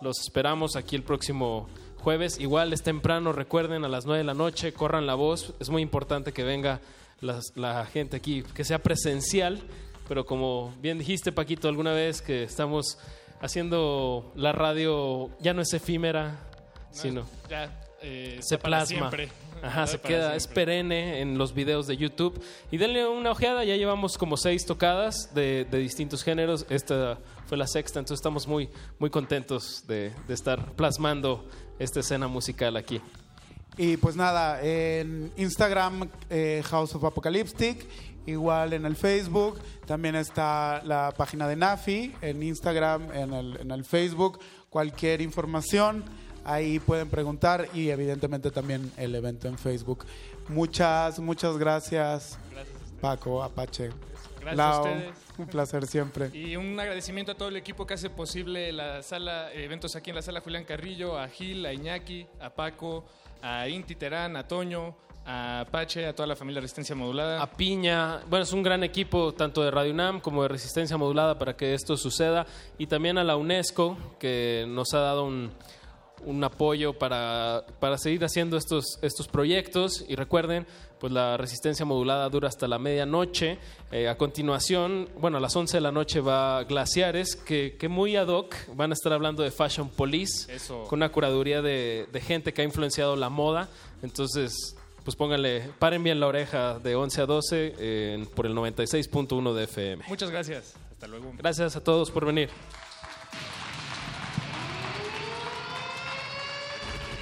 Los esperamos aquí el próximo jueves. Igual es temprano, recuerden, a las 9 de la noche, corran la voz. Es muy importante que venga la gente aquí, que sea presencial. Pero como bien dijiste, Paquito, alguna vez que estamos haciendo la radio, ya no es efímera, sino ya eh, se plasma. siempre. Ajá, se queda, es perenne en los videos de YouTube. Y denle una ojeada, ya llevamos como seis tocadas de, de distintos géneros. Esta fue la sexta, entonces estamos muy, muy contentos de, de estar plasmando esta escena musical aquí. Y pues nada, en Instagram, eh, House of Apocalyptic, igual en el Facebook, también está la página de Nafi, en Instagram, en el, en el Facebook, cualquier información, ahí pueden preguntar y evidentemente también el evento en Facebook. Muchas, muchas gracias, Paco, Apache. Gracias Lau, a ustedes. un placer siempre. Y un agradecimiento a todo el equipo que hace posible la sala, eventos aquí en la sala Julián Carrillo, a Gil, a Iñaki, a Paco, a Inti Terán, a Toño, a Apache, a toda la familia Resistencia Modulada. A Piña, bueno, es un gran equipo tanto de Radio UNAM como de Resistencia Modulada para que esto suceda. Y también a la UNESCO, que nos ha dado un, un apoyo para, para seguir haciendo estos, estos proyectos. Y recuerden, pues la Resistencia Modulada dura hasta la medianoche. Eh, a continuación, bueno, a las 11 de la noche va Glaciares, que, que muy ad hoc van a estar hablando de Fashion Police, Eso. con una curaduría de, de gente que ha influenciado la moda. Entonces, pues pónganle, paren bien la oreja de 11 a 12 eh, por el 96.1 de FM. Muchas gracias. Hasta luego. Gracias a todos por venir.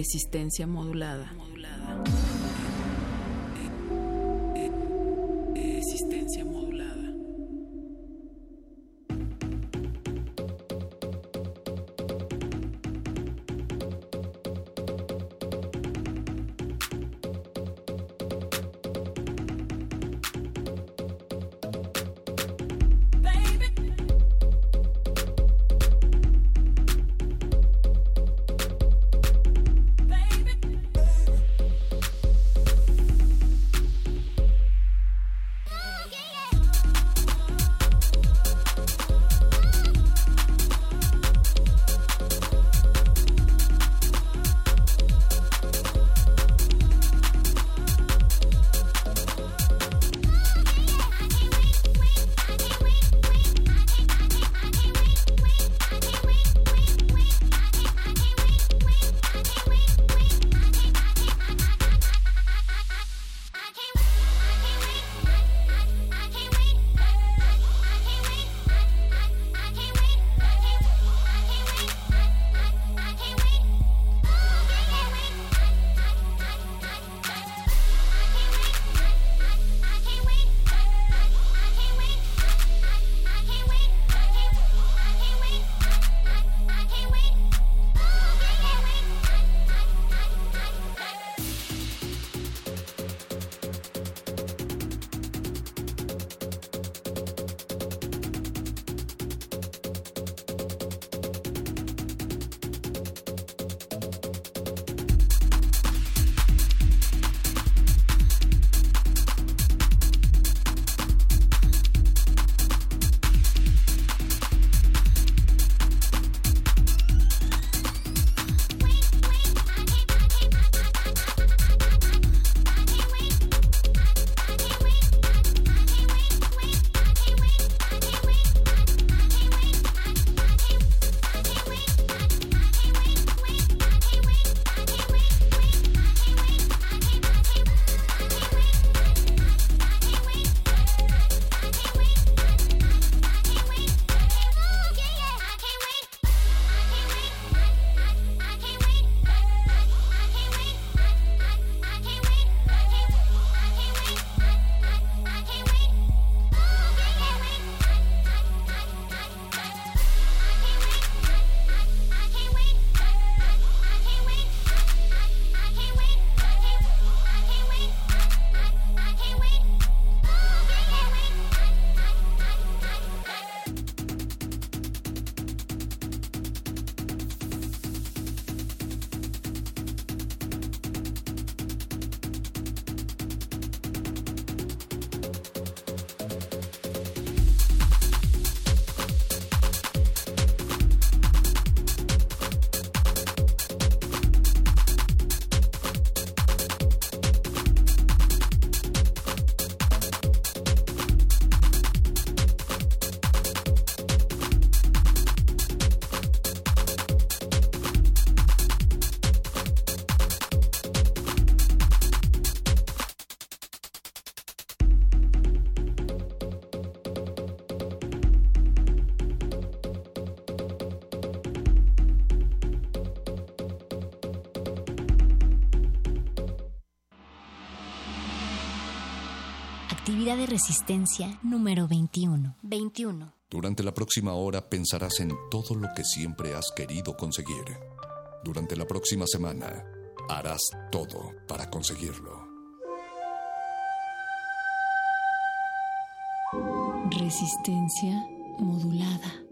Resistencia modulada. Resistencia número 21. 21. Durante la próxima hora pensarás en todo lo que siempre has querido conseguir. Durante la próxima semana harás todo para conseguirlo. Resistencia modulada.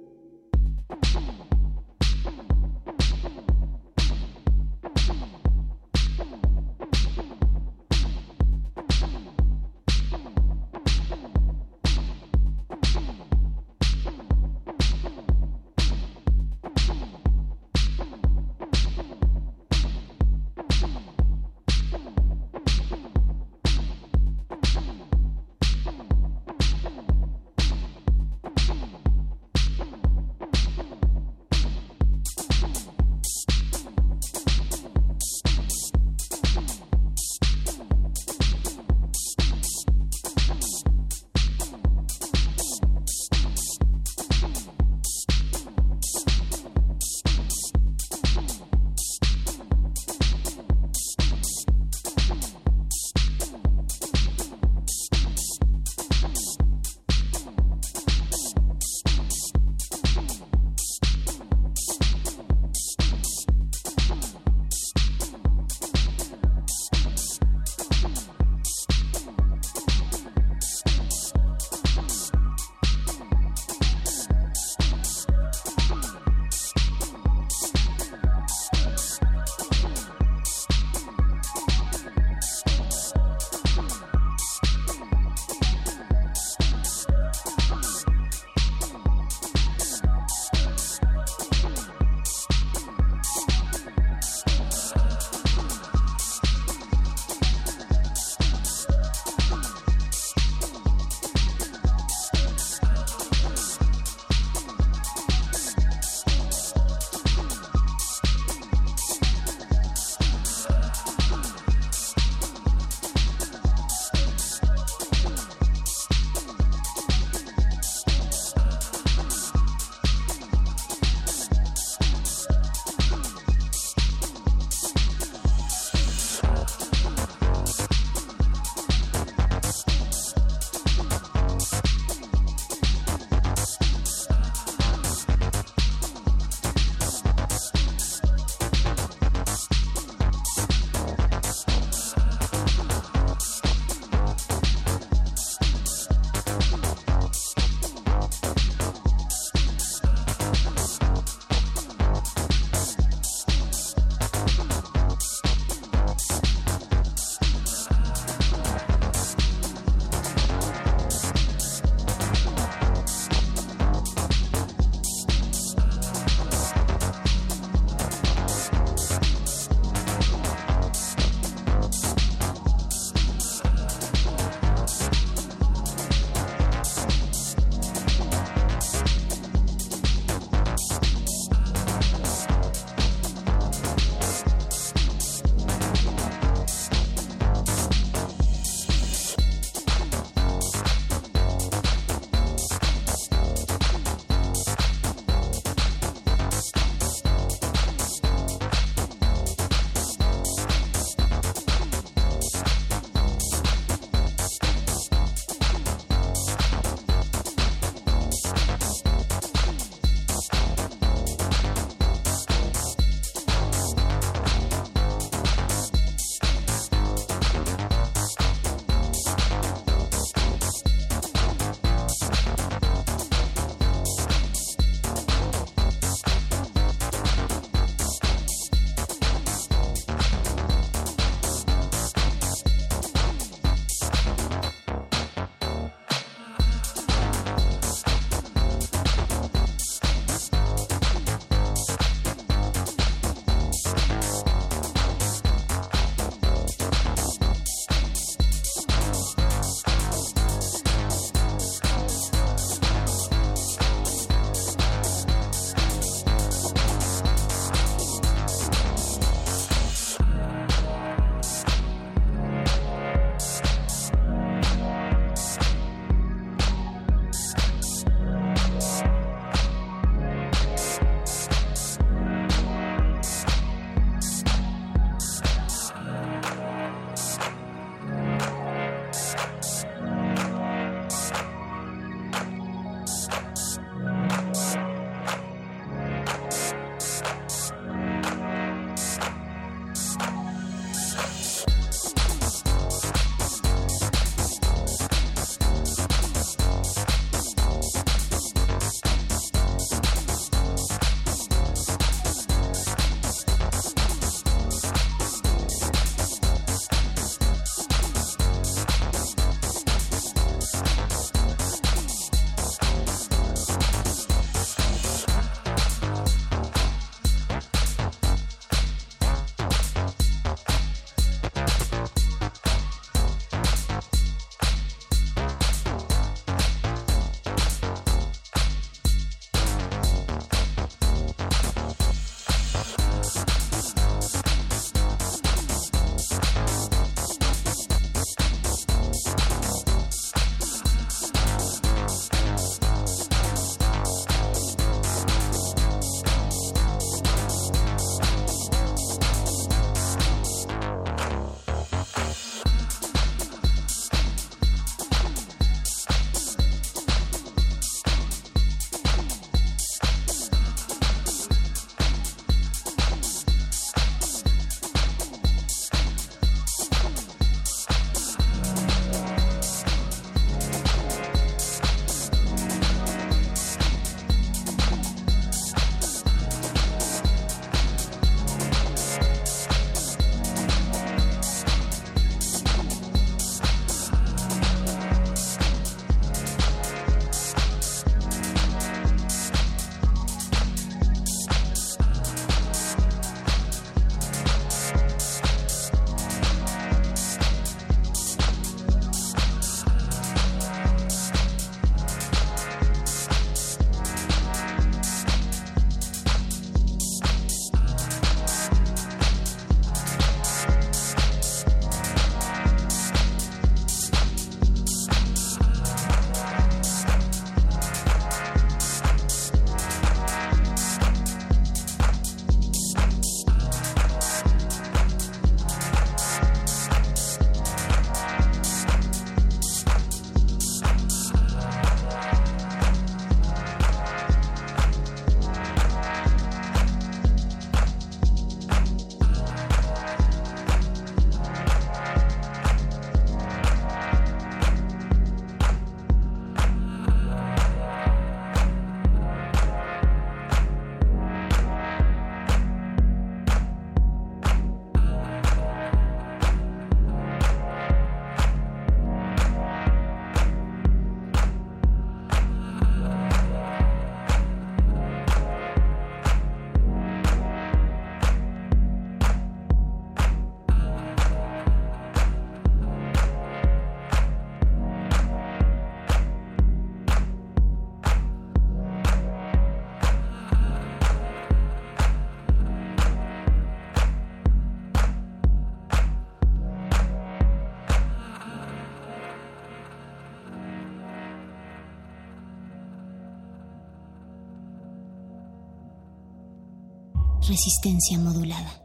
Resistencia modulada.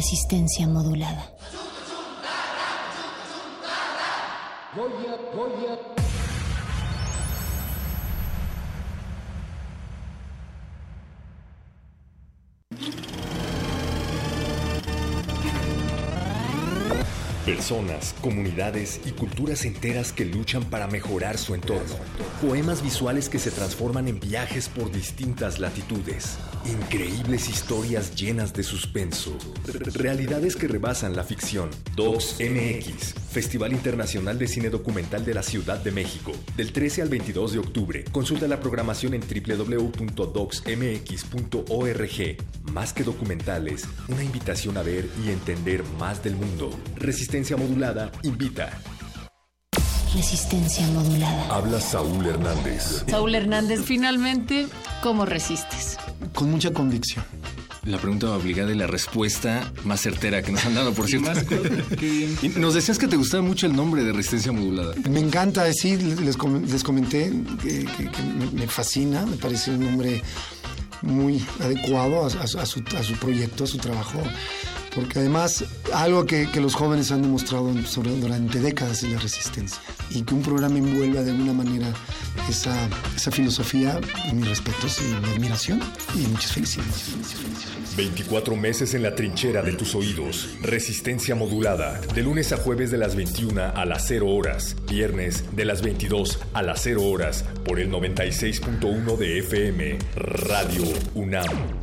Resistencia modulada. Personas, comunidades y culturas enteras que luchan para mejorar su entorno. Poemas visuales que se transforman en viajes por distintas latitudes. Increíbles historias llenas de suspenso. Realidades que rebasan la ficción. Docs MX, Festival Internacional de Cine Documental de la Ciudad de México. Del 13 al 22 de octubre. Consulta la programación en www.docsmx.org. Más que documentales, una invitación a ver y entender más del mundo. Resistencia modulada invita. Resistencia modulada. Habla Saúl Hernández. Saúl Hernández, finalmente, ¿cómo resistes? Con mucha convicción. La pregunta obligada y la respuesta más certera que nos han dado, por *laughs* cierto. Y nos decías que te gustaba mucho el nombre de resistencia modulada. Me encanta decir, les, com- les comenté que, que- que me, fascina, me parece un nombre muy adecuado a, a su- a su, a su proyecto, a su trabajo. Porque además, algo que, los jóvenes han demostrado durante décadas es la resistencia. Y que un programa envuelva de alguna manera esa, esa filosofía, mis respetos y mi admiración. Y muchas felicidades. 24 meses en la trinchera de tus oídos. Resistencia modulada. De lunes a jueves de las 21 a las 0 horas. Viernes de las 22 a las 0 horas. Por el 96.1 de FM. Radio UNAM.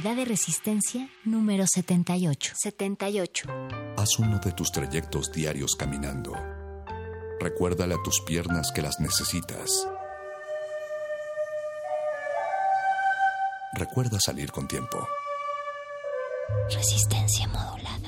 Actividad de resistencia número 78. 78. Haz uno de tus trayectos diarios caminando. Recuérdale a tus piernas que las necesitas. Recuerda salir con tiempo. Resistencia modulada.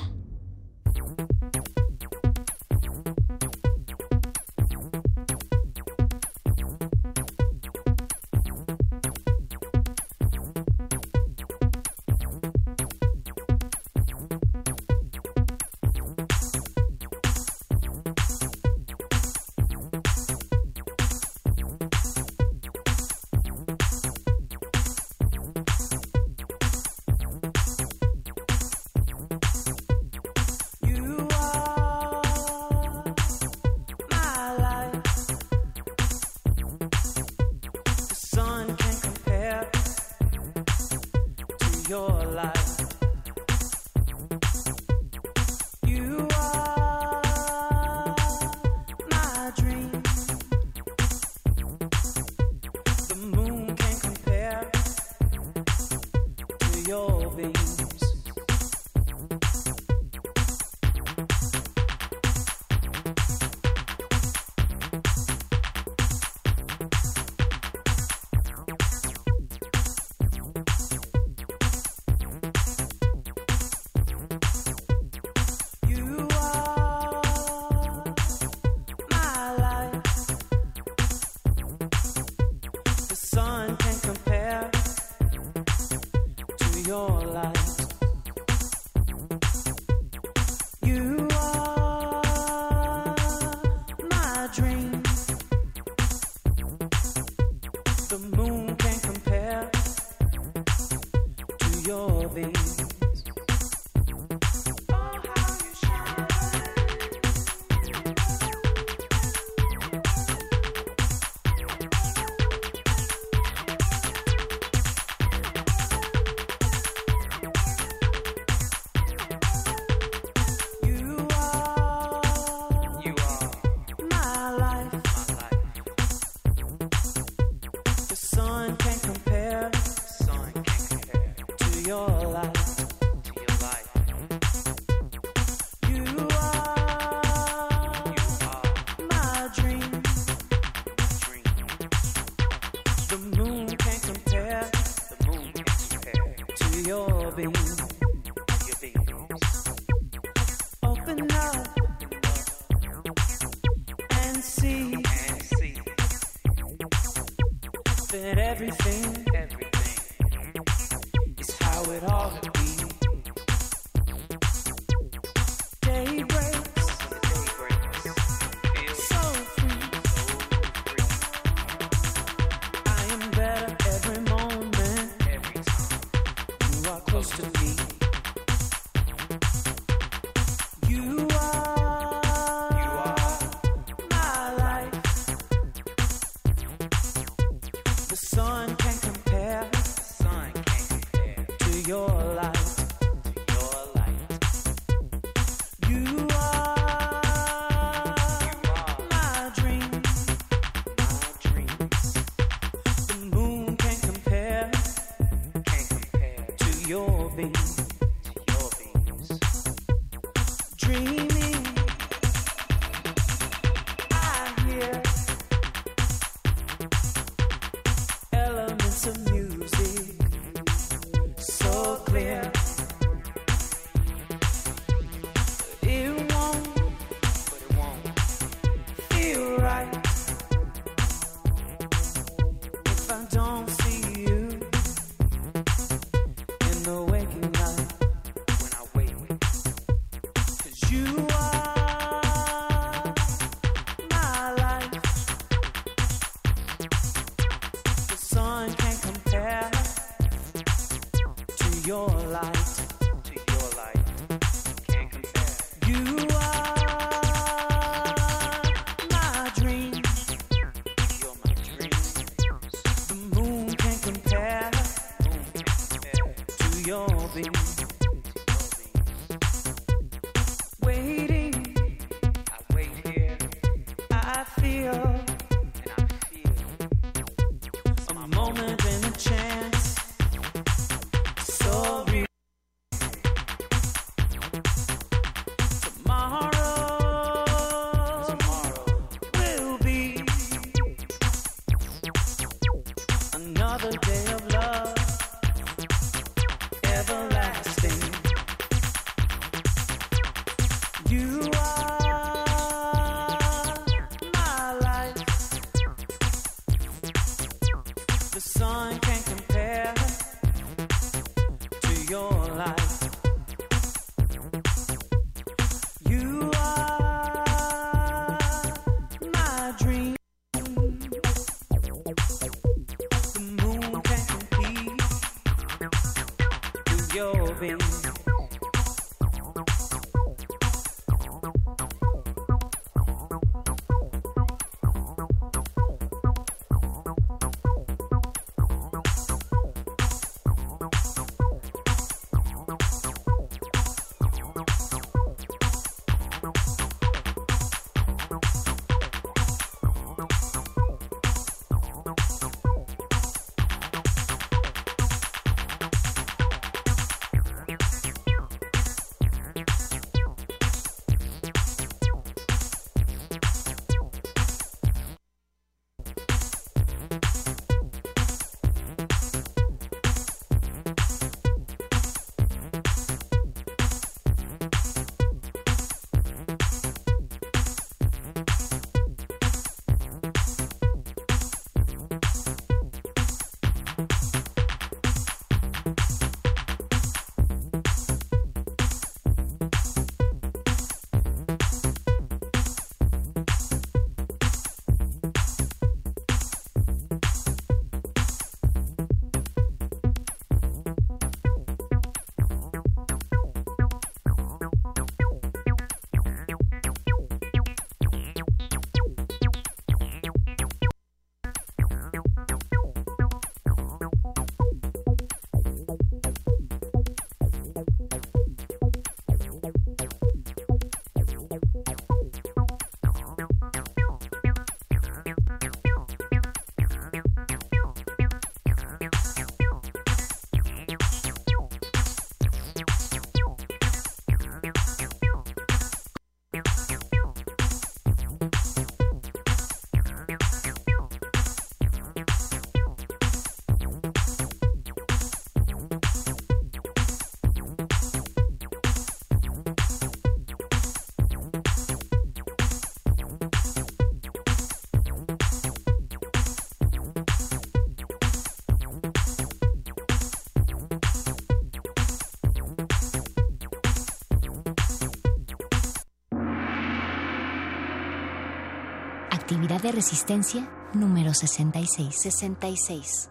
De resistencia número 66. 66.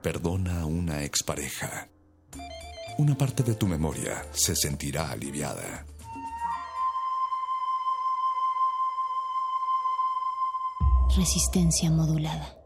Perdona a una expareja. Una parte de tu memoria se sentirá aliviada. Resistencia modulada.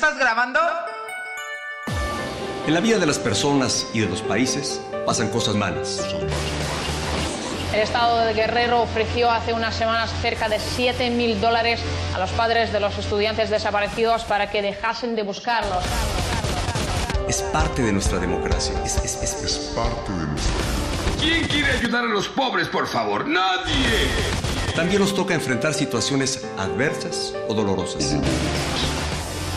Estás grabando? En la vida de las personas y de los países pasan cosas malas. El Estado de Guerrero ofreció hace unas semanas cerca de 7 mil dólares a los padres de los estudiantes desaparecidos para que dejasen de buscarlos. Es parte de nuestra democracia. Es, es- es- es parte de nuestra ¿Quién quiere ayudar a los pobres, por favor? ¡Nadie! También nos toca enfrentar situaciones adversas o dolorosas.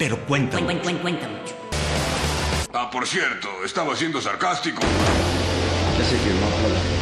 pero cuenta. Cuenta mucho. Ah, por cierto, estaba siendo sarcástico. Ya sé que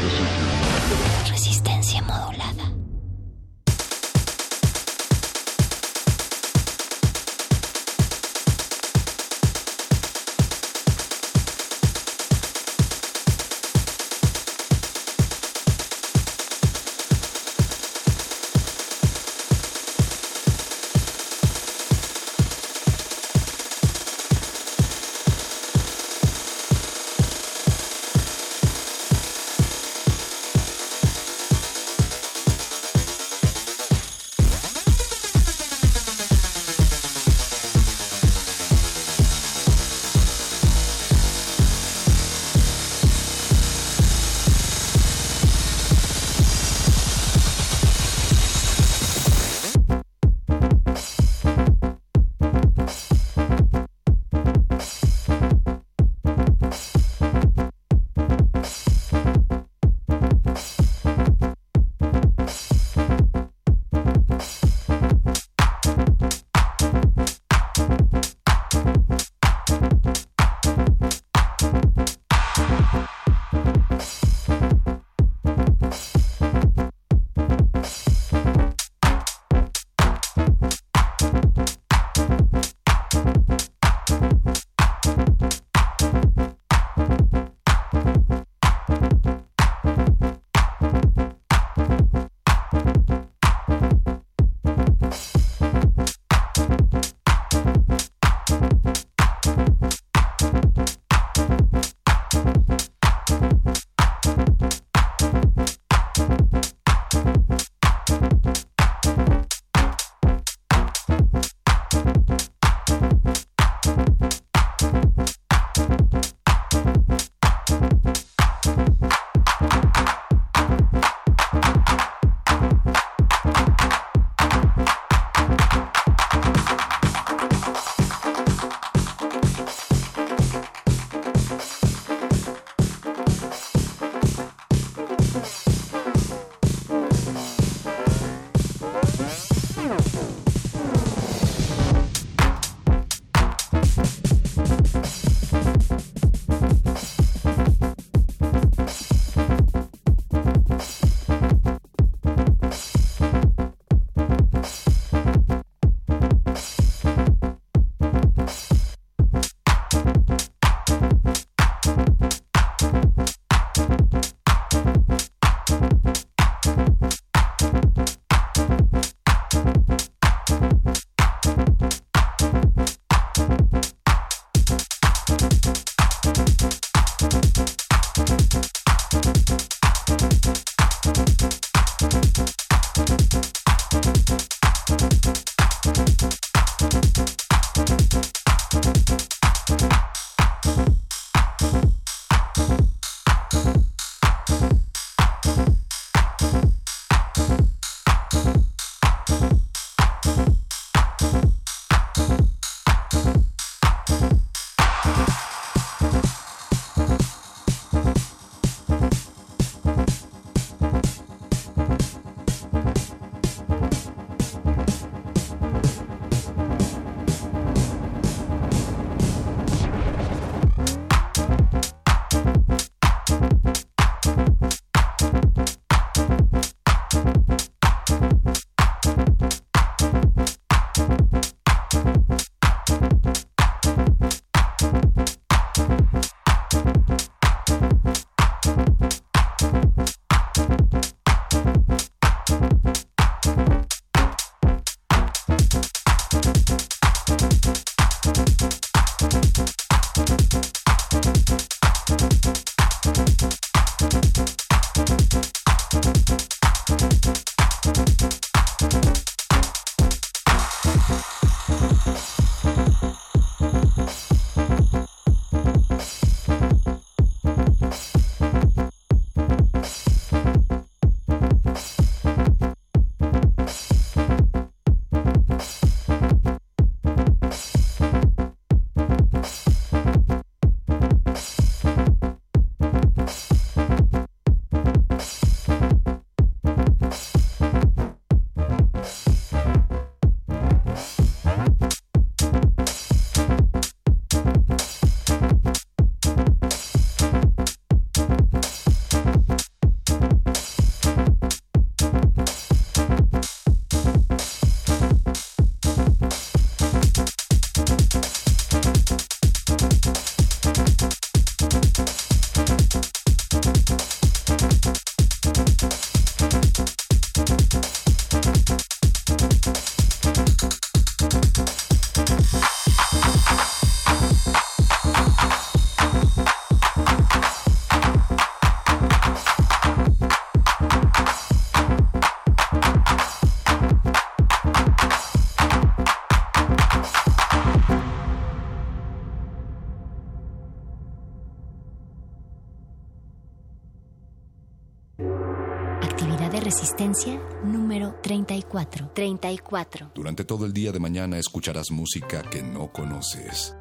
34. 34. Durante todo el día de mañana escucharás música que no conoces.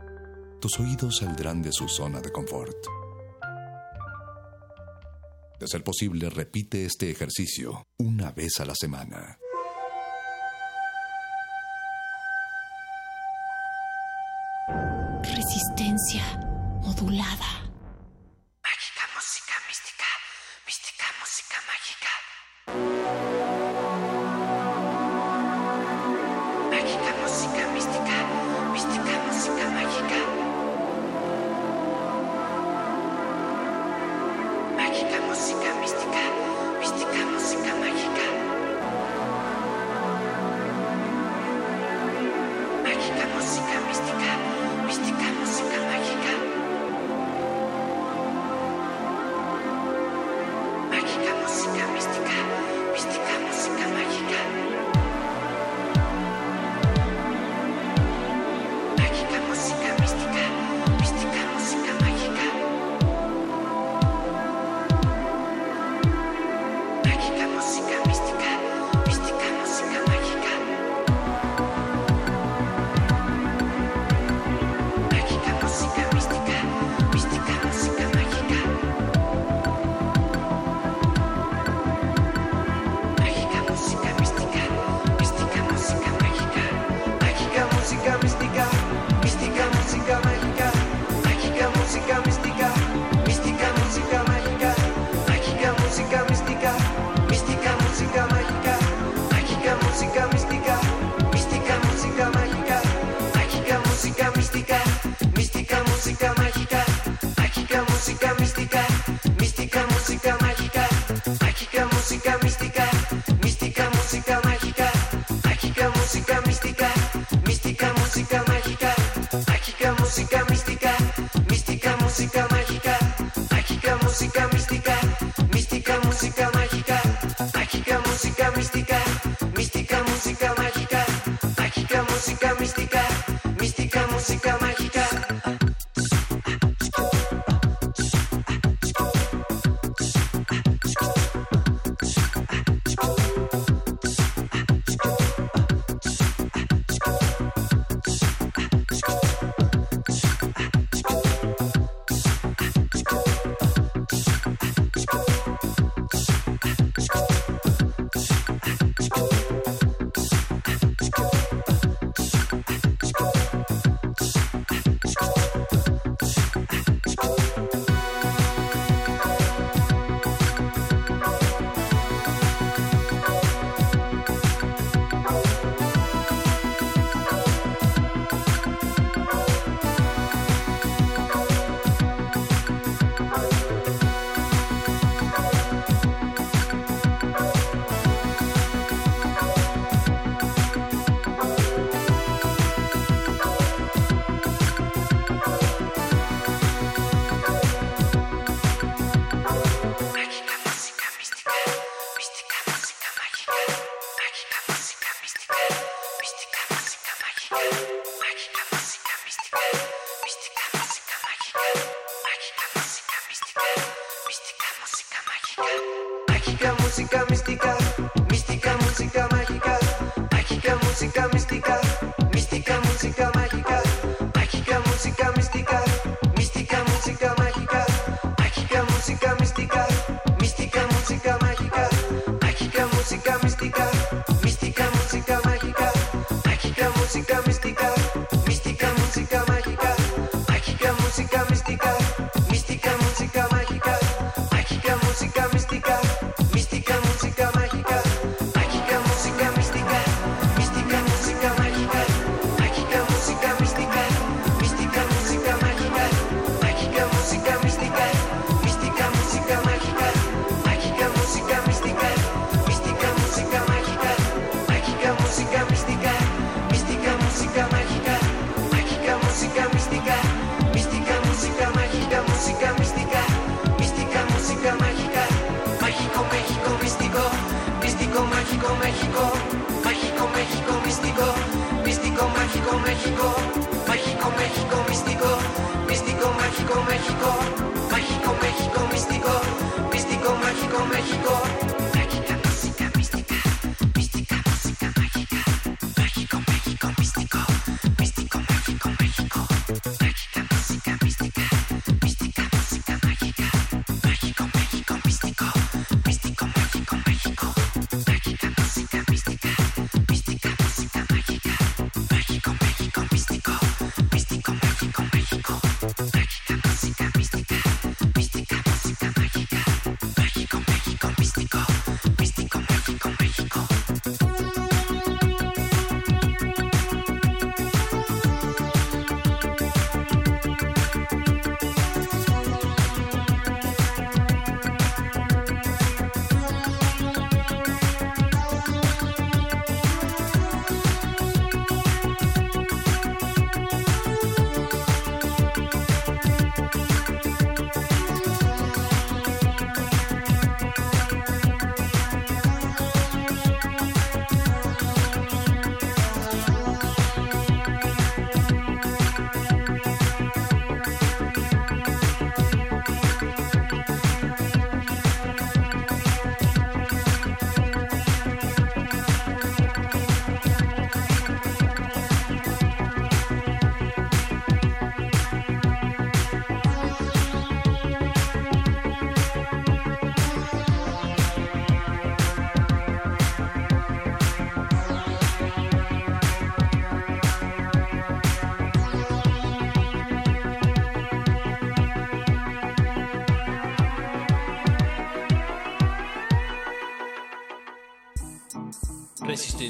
Tus oídos saldrán de su zona de confort. De ser posible, repite este ejercicio una vez a la semana. Resistencia modulada.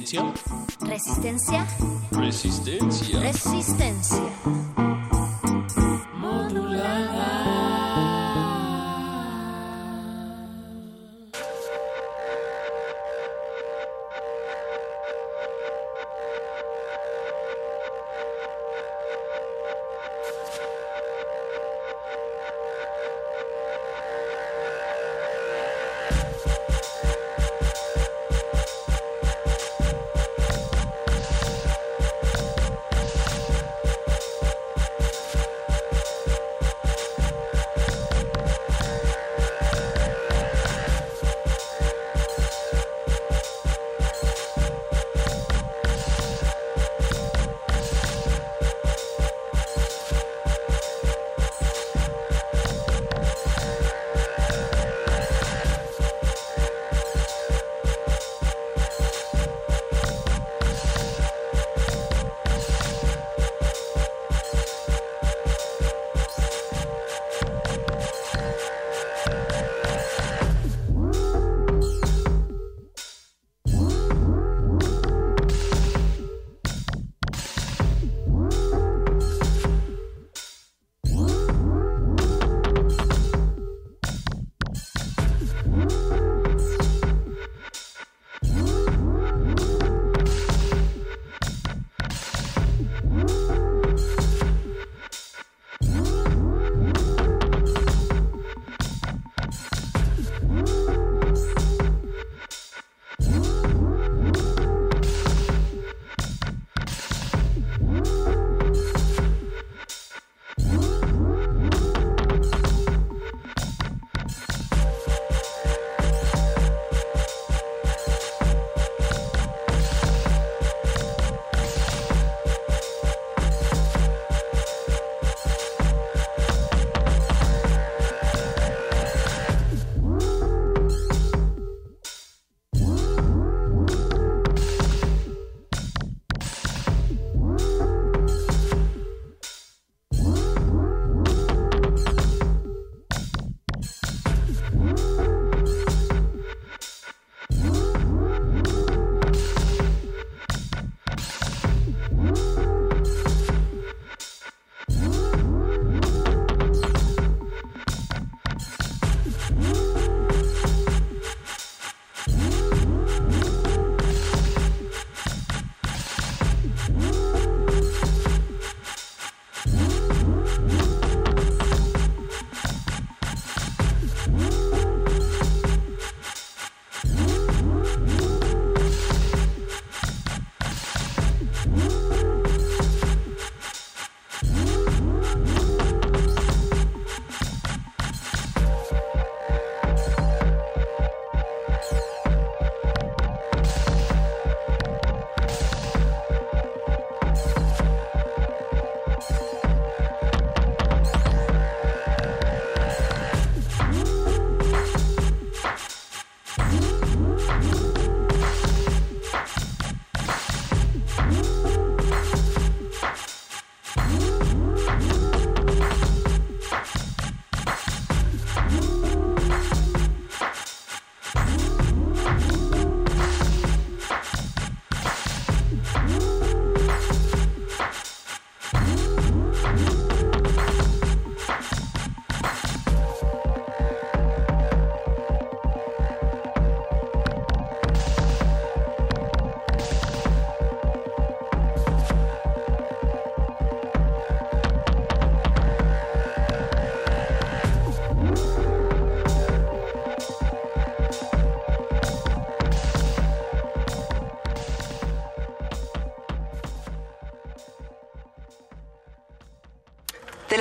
Resistencia. Resistencia. Resistencia. Resistencia.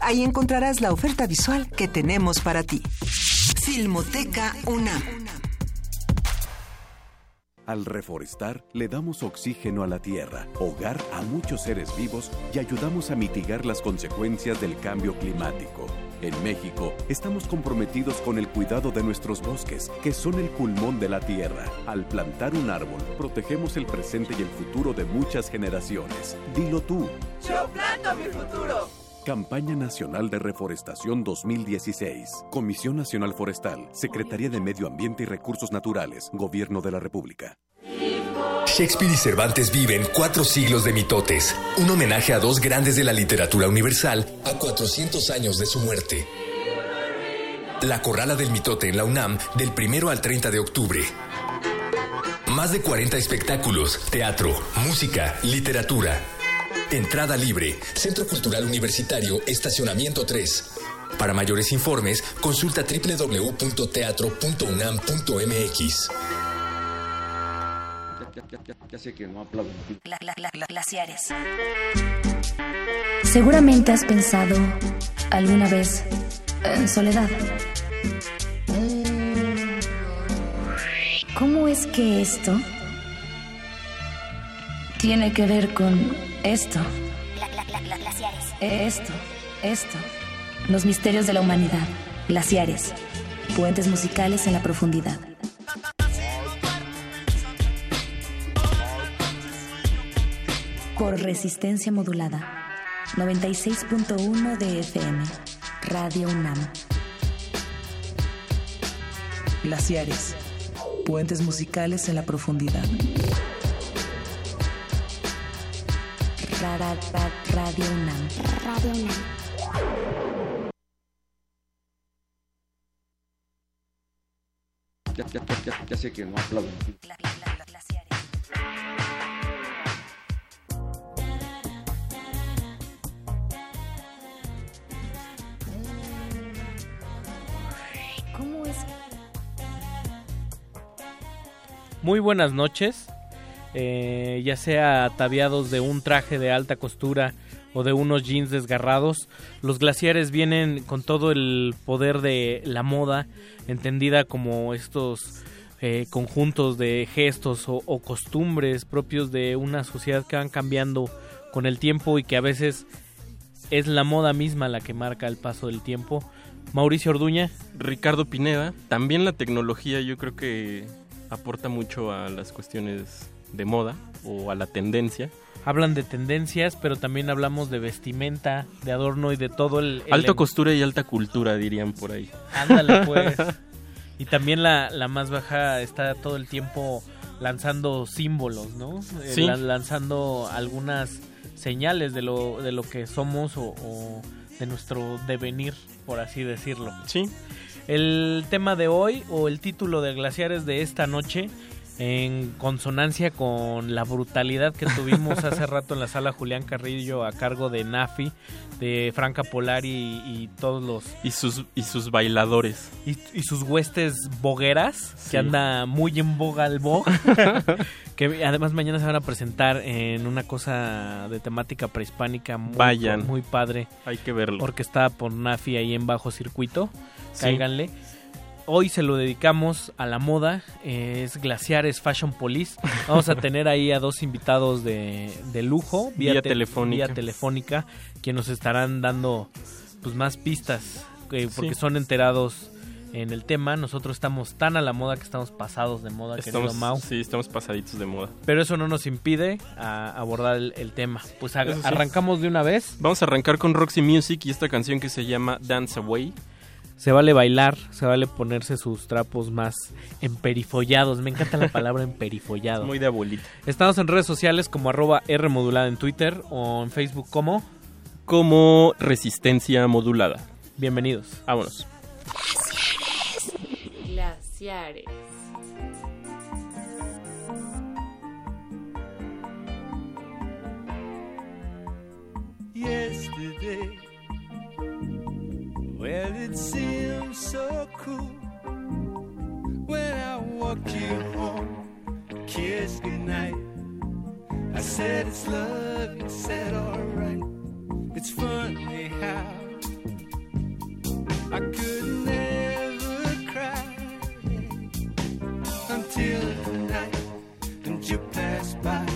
Ahí encontrarás la oferta visual que tenemos para ti. Filmoteca UNAM. Al reforestar, le damos oxígeno a la tierra, hogar a muchos seres vivos y ayudamos a mitigar las consecuencias del cambio climático. En México, estamos comprometidos con el cuidado de nuestros bosques, que son el pulmón de la tierra. Al plantar un árbol, protegemos el presente y el futuro de muchas generaciones. Dilo tú. Yo planto mi futuro. Campaña Nacional de Reforestación 2016. Comisión Nacional Forestal. Secretaría de Medio Ambiente y Recursos Naturales. Gobierno de la República. Shakespeare y Cervantes viven cuatro siglos de mitotes, un homenaje a dos grandes de la literatura universal a 400 años de su muerte. La Corrala del Mitote en la UNAM del 1 al 30 de octubre. Más de 40 espectáculos, teatro, música, literatura. Entrada libre, Centro Cultural Universitario, Estacionamiento 3. Para mayores informes, consulta www.teatro.unam.mx. Ya, sé que no aplaudo. Glaciares. Seguramente has pensado alguna vez en soledad. ¿Cómo es que esto tiene que ver con esto? Esto, esto. Los misterios de la humanidad. Glaciares. Puentes musicales en la profundidad. Por resistencia modulada. 96.1 de FM. Radio UNAM. Glaciares. Puentes musicales en la profundidad. Radio UNAM. Radio UNAM. Ya, ya, ya, ya sé que no aplaudo. ¿Cómo es? Muy buenas noches. Eh, ya sea ataviados de un traje de alta costura o de unos jeans desgarrados, los glaciares vienen con todo el poder de la moda, entendida como estos eh, conjuntos de gestos o, o costumbres propios de una sociedad que van cambiando con el tiempo y que a veces es la moda misma la que marca el paso del tiempo. Mauricio Orduña. Ricardo Pineda. También la tecnología yo creo que aporta mucho a las cuestiones de moda o a la tendencia. Hablan de tendencias, pero también hablamos de vestimenta, de adorno y de todo el... el- Alta costura y alta cultura dirían por ahí. Ándale *laughs* pues. y también la, la más baja está todo el tiempo lanzando símbolos, ¿no? Eh, Sí. lan- lanzando algunas señales de lo, de lo que somos o, o de nuestro devenir, por así decirlo. Sí. El tema de hoy o el título de Glaciares de esta noche en consonancia con la brutalidad que tuvimos hace *laughs* rato en la sala Julián Carrillo a cargo de Nafi, de Franca Polari y, y todos los... Y sus, y sus bailadores. Y, y sus huestes bogueras, Sí. que anda muy en boga el bog. *laughs* *laughs* que además mañana se van a presentar en una cosa de temática prehispánica muy, Vayan. muy padre. Hay que verlo. Orquestada por Nafi ahí en bajo circuito. Sí. Cáiganle. Hoy se lo dedicamos a la moda, eh, es Glaciares Fashion Police. Vamos a tener ahí a dos invitados de, de lujo, Vía te- telefónica. vía telefónica, que nos estarán dando pues más pistas, eh, porque Sí. son enterados en el tema. Nosotros estamos tan a la moda que estamos pasados de moda, querido Estamos, Mau. sí, estamos pasaditos de moda. Pero eso no nos impide a- abordar el, el tema. Pues a- Eso sí. arrancamos de una vez. Vamos a arrancar con Roxy Music y esta canción que se llama Dance Away se vale bailar, se vale ponerse sus trapos más emperifollados. Me encanta la palabra *laughs* emperifollado. Muy de abuelita. Estamos en redes sociales como arroba R en Twitter o en Facebook como... Como Resistencia Modulada. Bienvenidos. Vámonos. Glaciares. Glaciares. Yesterday. Well, it seems so cool when I walk you home, kiss goodnight. I said it's love, you said alright. It's funny how I could never cry until tonight, and you passed by.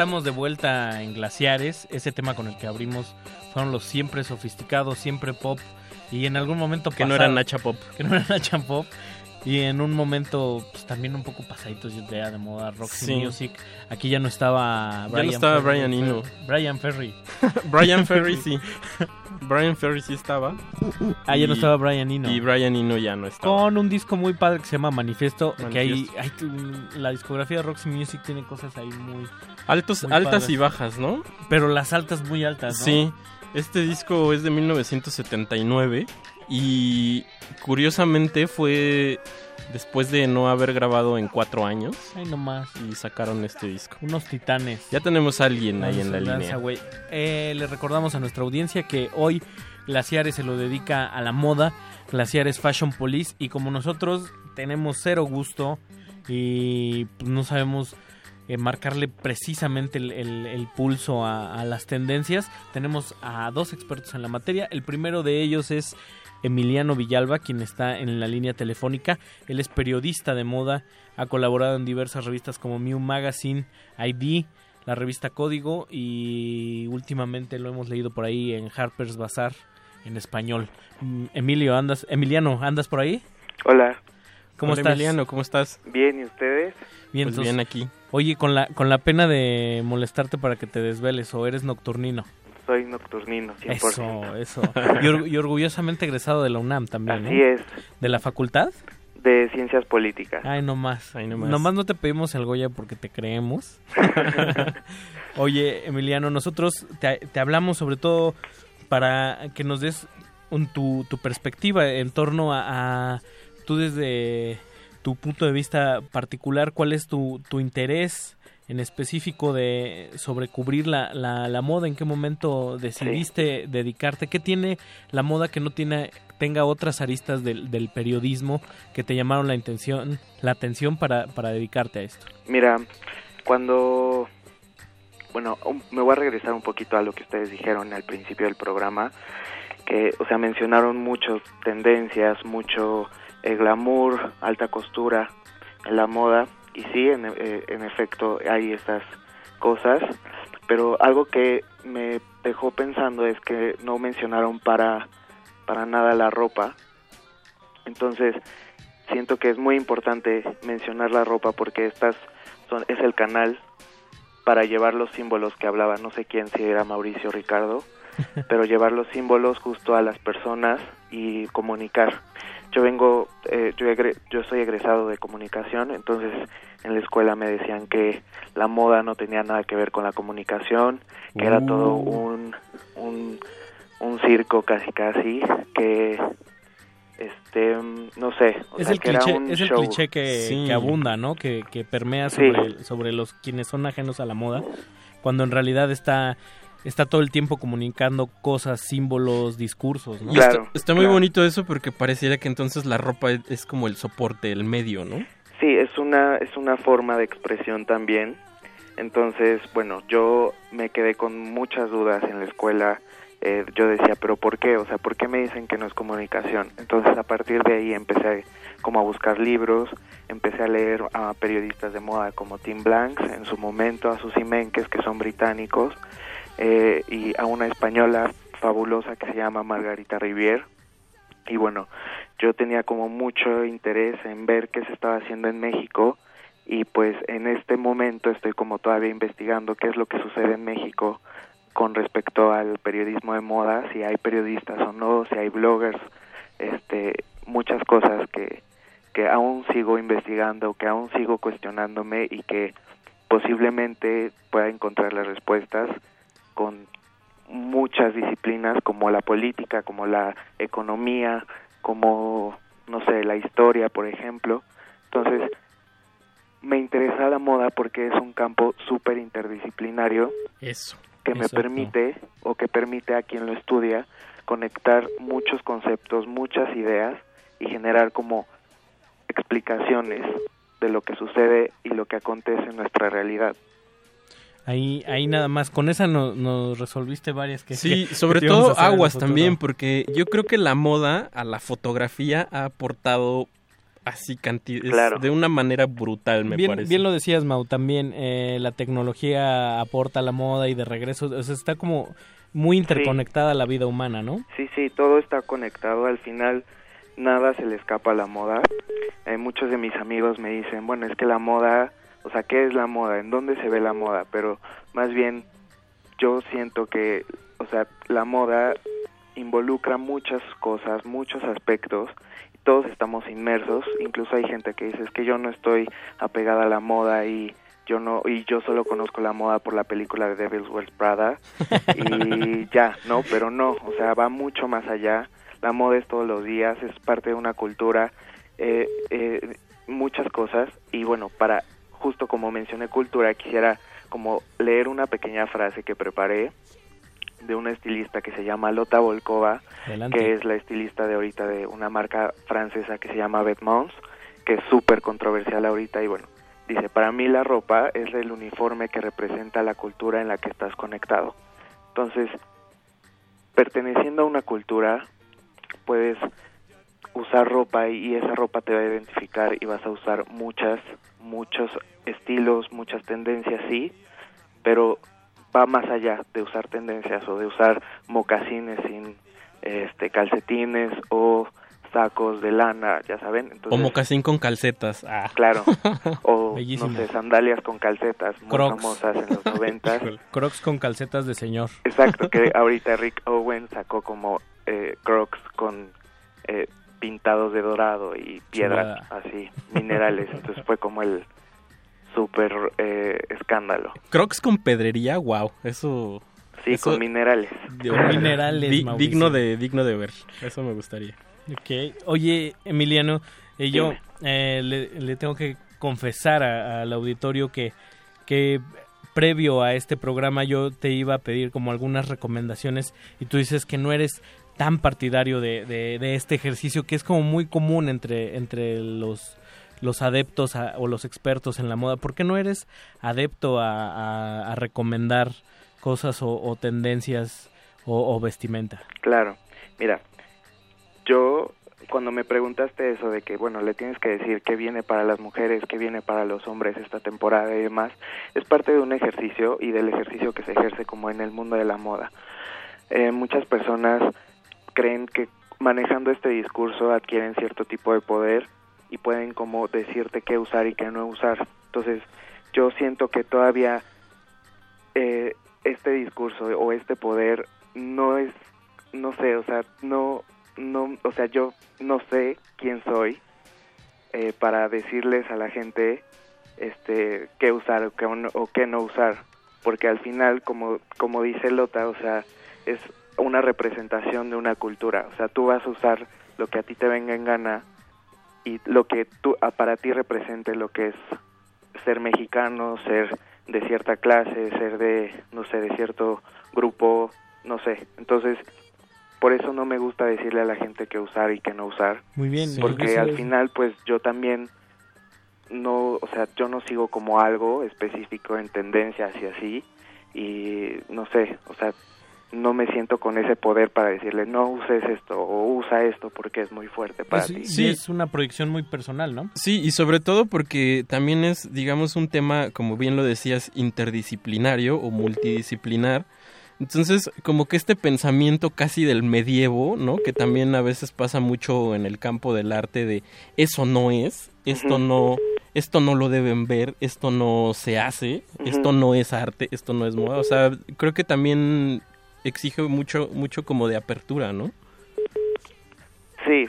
estamos de vuelta en Glaciares. Ese tema con el que abrimos fueron los siempre sofisticados, siempre pop. Y en algún momento. Que pasado, no eran Nacha Pop. *laughs* Que no eran Nacha Pop. Y en un momento, pues también un poco pasaditos de, de moda rock sí. music. Aquí ya no estaba Brian. Ya no estaba Ferry, Brian Eno. Brian Ferry. *laughs* Brian Ferry, *laughs* sí. Brian Ferry sí estaba. Ah, ya no estaba Brian Eno. Y Brian Eno ya no estaba. Con un disco muy padre que se llama Manifiesto. Que ahí, la discografía de Roxy Music tiene cosas ahí muy. Altos, muy altas padres. y bajas, ¿no? Pero las altas muy altas, ¿no? Sí, este disco es de 1979 y curiosamente fue después de no haber grabado en cuatro años Ay, nomás. y sacaron este disco. Unos titanes. Ya tenemos a alguien ahí en la línea. Eh, le recordamos a nuestra audiencia que hoy Glaciares se lo dedica a la moda. Glaciares Fashion Police. Y como nosotros tenemos cero gusto y pues, no sabemos eh, marcarle precisamente el, el- el pulso a, a las tendencias, tenemos a dos expertos en la materia. El primero de ellos es Emiliano Villalba, quien está en la línea telefónica. Él es periodista de moda, ha colaborado en diversas revistas como Mew Magazine, ID, la revista Código y últimamente lo hemos leído por ahí en Harper's Bazaar en español. Mm, Emilio, andas, Emiliano, ¿andas por ahí? Hola. ¿Cómo Hola, estás? Emiliano, ¿cómo estás? Bien, ¿y ustedes? Bien, Pues entonces- bien aquí. Oye, con la, con la pena de molestarte para que te desveles o eres nocturnino. Soy nocturnino, 100%. Eso, eso. Y, or- y orgullosamente egresado de la UNAM también, ¿no? Así es. ¿De la facultad? De ciencias políticas. Ay, no más. Ay, no nomás. más. no te pedimos el Goya porque te creemos. *laughs* Oye, Emiliano, nosotros te, te hablamos sobre todo para que nos des un- tu, tu perspectiva en torno a, a tú desde tu punto de vista particular, cuál es tu, tu interés en específico de sobre cubrir la, la, la moda, en qué momento decidiste dedicarte, qué tiene la moda que no tiene tenga otras aristas del, del periodismo que te llamaron la intención, la atención para, para dedicarte a esto. Mira, cuando... Bueno, me voy a regresar un poquito a lo que ustedes dijeron al principio del programa, que, o sea, mencionaron muchas tendencias, mucho eh, glamour, alta costura en la moda, y sí, en, eh, en efecto hay estas cosas, pero algo que me dejó pensando es que no mencionaron para, para nada la ropa, entonces siento que es muy importante mencionar la ropa porque estas son es el canal para llevar los símbolos que hablaba no sé quién si era Mauricio o Ricardo *laughs* pero llevar los símbolos justo a las personas y comunicar yo vengo eh, yo egre- yo soy egresado de comunicación entonces en la escuela me decían que la moda no tenía nada que ver con la comunicación que era todo un un un circo casi casi que este no sé o Es sea, el que era cliché, un es el show. cliché que, Sí. que abunda, ¿no? Que, que permea Sí. sobre, sobre los quienes son ajenos a la moda, cuando en realidad está está todo el tiempo comunicando cosas, símbolos, discursos, ¿no? Y está, está muy bonito eso porque pareciera que entonces la ropa es, es como el soporte, el medio, ¿no? Sí, es una, es una forma de expresión también. Entonces, bueno, yo me quedé con muchas dudas en la escuela. Eh, yo decía, pero ¿por qué? O sea, ¿por qué me dicen que no es comunicación? Entonces, a partir de ahí empecé como a buscar libros, empecé a leer a periodistas de moda como Tim Blanks en su momento, a Susi Menkes, que son británicos, eh, y a una española fabulosa que se llama Margarita Rivier. Y bueno, yo tenía como mucho interés en ver qué se estaba haciendo en México y pues en este momento estoy como todavía investigando qué es lo que sucede en México con respecto al periodismo de moda, si hay periodistas o no, si hay bloggers, este, muchas cosas que, que aún sigo investigando, que aún sigo cuestionándome y que posiblemente pueda encontrar las respuestas con muchas disciplinas como la política, como la economía, como, no sé, la historia, por ejemplo. Entonces, me interesa la moda porque es un campo súper interdisciplinario Eso. que me Exacto. permite o que permite a quien lo estudia conectar muchos conceptos, muchas ideas y generar como explicaciones de lo que sucede y lo que acontece en nuestra realidad. Ahí, ahí nada más, con esa no- nos resolviste varias que Sí, que- sobre que todo aguas también, porque yo creo que la moda a la fotografía ha aportado así cantidades Claro. de una manera brutal, me bien, parece. bien lo decías, Mau, también eh, la tecnología aporta a la moda y de regreso, o sea, está como muy interconectada a la vida humana, ¿no? Sí, sí, todo está conectado. Al final nada se le escapa a la moda. Eh, muchos de mis amigos me dicen, bueno, es que la moda, o sea, ¿qué es la moda? ¿En dónde se ve la moda? Pero más bien yo siento que, o sea, la moda involucra muchas cosas, muchos aspectos, y todos estamos inmersos, incluso hay gente que dice, es que yo no estoy apegada a la moda y yo no y yo solo conozco la moda por la película de Devil's Wears Prada *laughs* y ya, ¿no? Pero no, o sea, va mucho más allá. La moda es todos los días, es parte de una cultura, eh, eh, muchas cosas y bueno, para justo como mencioné cultura, quisiera como leer una pequeña frase que preparé de una estilista que se llama Lota Volkova, Adelante. que es la estilista de ahorita de una marca francesa que se llama Vetements, que es súper controversial ahorita y bueno, dice, para mí la ropa es el uniforme que representa la cultura en la que estás conectado. Entonces, perteneciendo a una cultura, puedes usar ropa y, esa ropa te va a identificar y vas a usar muchas, muchos estilos, muchas tendencias, sí, pero va más allá de usar tendencias o de usar mocasines sin este calcetines o sacos de lana, ya saben. O mocasín con calcetas. Ah. Claro. *laughs* O no sé, sandalias con calcetas muy Crocs. famosas en los *laughs* noventas. Crocs con calcetas de señor. Exacto, que *laughs* ahorita Rick Owen sacó como eh, Crocs con eh, pintados de dorado y piedras Chulada. así, minerales. *laughs* Entonces fue como el super eh, escándalo. Crocs con pedrería, wow, eso... Sí, eso- con minerales. Dios, *laughs* Minerales, di- digno de digno de ver, eso me gustaría. Ok. Oye, Emiliano, eh, yo eh, le, le tengo que confesar a- al auditorio que, que previo a este programa yo te iba a pedir como algunas recomendaciones y tú dices que no eres tan partidario de, de- este ejercicio que es como muy común entre, entre los los adeptos o los expertos en la moda. ¿Por qué no eres adepto a, recomendar cosas o, tendencias o, o vestimenta? Claro, mira, yo cuando me preguntaste eso de que, bueno, le tienes que decir qué viene para las mujeres, qué viene para los hombres esta temporada y demás, es parte de un ejercicio y del ejercicio que se ejerce como en el mundo de la moda. Eh, muchas personas creen que manejando este discurso adquieren cierto tipo de poder y pueden como decirte qué usar y qué no usar. Entonces, yo siento que todavía eh, este discurso o este poder no es, no sé, o sea, no, no, o sea, yo no sé quién soy eh, para decirles a la gente este qué usar o qué, o qué no usar, porque al final, como, como dice Lota, o sea, es una representación de una cultura, o sea, tú vas a usar lo que a ti te venga en gana y lo que tú, para ti represente lo que es ser mexicano, ser de cierta clase, ser de, no sé, de cierto grupo, no sé. Entonces, por eso no me gusta decirle a la gente qué usar y qué no usar. Muy bien. Porque eso al final, pues yo también no, o sea, yo no sigo como algo específico en tendencias y así. Y no sé, o sea, no me siento con ese poder para decirle no uses esto o usa esto porque es muy fuerte para Pues ti. sí, es una proyección muy personal, ¿no? Sí, y sobre todo porque también es, digamos, un tema, como bien lo decías, interdisciplinario o multidisciplinar. Entonces, como que este pensamiento casi del medievo, ¿no? Que también a veces pasa mucho en el campo del arte de eso no es, esto no, esto no lo deben ver, esto no se hace, esto no es arte, esto no es moda. O sea, creo que también exige mucho, mucho como de apertura, ¿no? Sí,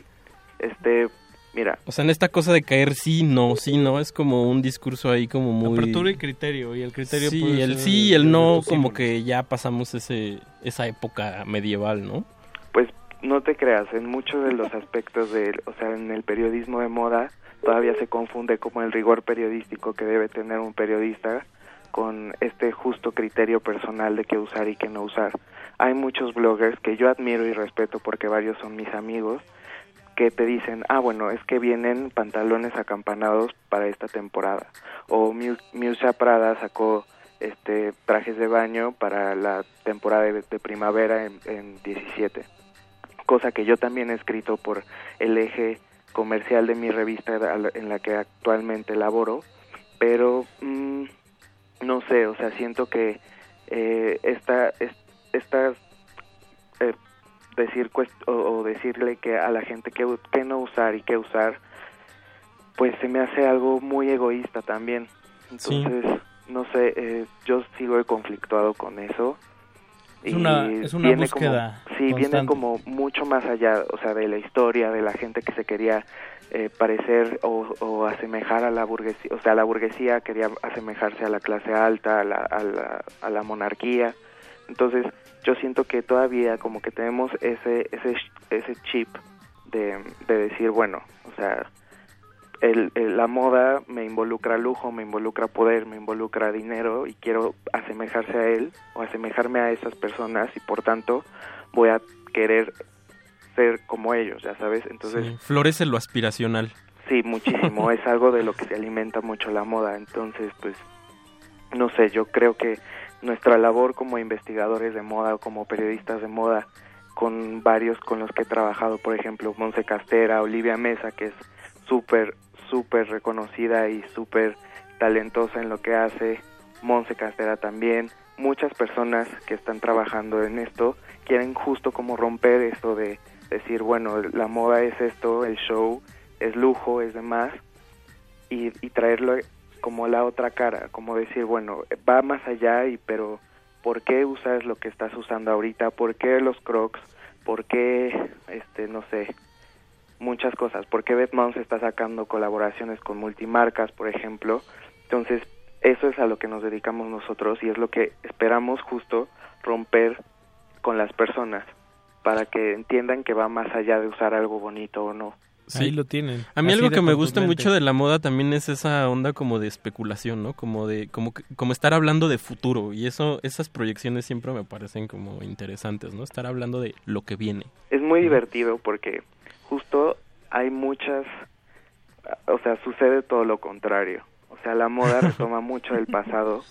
este, mira, O sea, en esta cosa de caer sí, no, sí, no, es como un discurso ahí como muy... Apertura y criterio. Y el criterio Sí, puede el ser sí y el no, como que ya pasamos ese esa época medieval, ¿no? Pues no te creas, en muchos de los aspectos de, o sea, en el periodismo de moda todavía se confunde como el rigor periodístico que debe tener un periodista con este justo criterio personal de qué usar y qué no usar. Hay muchos bloggers que yo admiro y respeto porque varios son mis amigos que te dicen, ah, bueno, es que vienen pantalones acampanados para esta temporada. O Musa Prada sacó este trajes de baño para la temporada de, primavera en, en 17 cosa que yo también he escrito por el eje comercial de mi revista en la que actualmente laboro, pero mm, no sé, o sea, siento que eh, esta, es- estas eh, decir o, o decirle que a la gente qué, u- qué no usar y qué usar, pues se me hace algo muy egoísta también. Sí. Entonces, no sé, eh, yo sigo conflictuado con eso. Es una- es una viene búsqueda como, sí, viene como mucho más allá, o sea, de la historia, de la gente que se quería eh, parecer o, o asemejar a la burguesía, o sea, la burguesía quería asemejarse a la clase alta, a la, a la, a la monarquía. Entonces, yo siento que todavía como que tenemos ese ese ese chip de, de decir, bueno, o sea, el, el- la moda me involucra lujo, me involucra poder, me involucra dinero y quiero asemejarse a él o asemejarme a esas personas y por tanto voy a querer ser como ellos, ya sabes. Entonces, Sí, Florece lo aspiracional. Sí, muchísimo. *laughs* es algo de lo que se alimenta mucho la moda. Entonces, pues, no sé, yo creo que nuestra labor como investigadores de moda o como periodistas de moda, con varios con los que he trabajado, por ejemplo, Monse Castera, Olivia Mesa, que es súper, súper reconocida y súper talentosa en lo que hace, Monse Castera también, muchas personas que están trabajando en esto quieren justo como romper esto de decir, bueno, la moda es esto, el show es lujo, es demás, y, y traerlo como la otra cara, como decir, bueno, va más allá, y pero ¿por qué usas lo que estás usando ahorita? ¿Por qué los crocs? ¿Por qué, este, no sé, muchas cosas? ¿Por qué Batman se está sacando colaboraciones con multimarcas, por ejemplo? Entonces, eso es a lo que nos dedicamos nosotros y es lo que esperamos justo romper con las personas para que entiendan que va más allá de usar algo bonito o no. Sí. Ahí lo tienen. A mí Así algo que me gusta mucho de la moda también es esa onda como de especulación, ¿no? Como de como que- como estar hablando de futuro y eso esas proyecciones siempre me parecen como interesantes, ¿no? Estar hablando de lo que viene. Es muy divertido porque justo hay muchas, o sea, sucede todo lo contrario. O sea, la moda *laughs* retoma mucho del pasado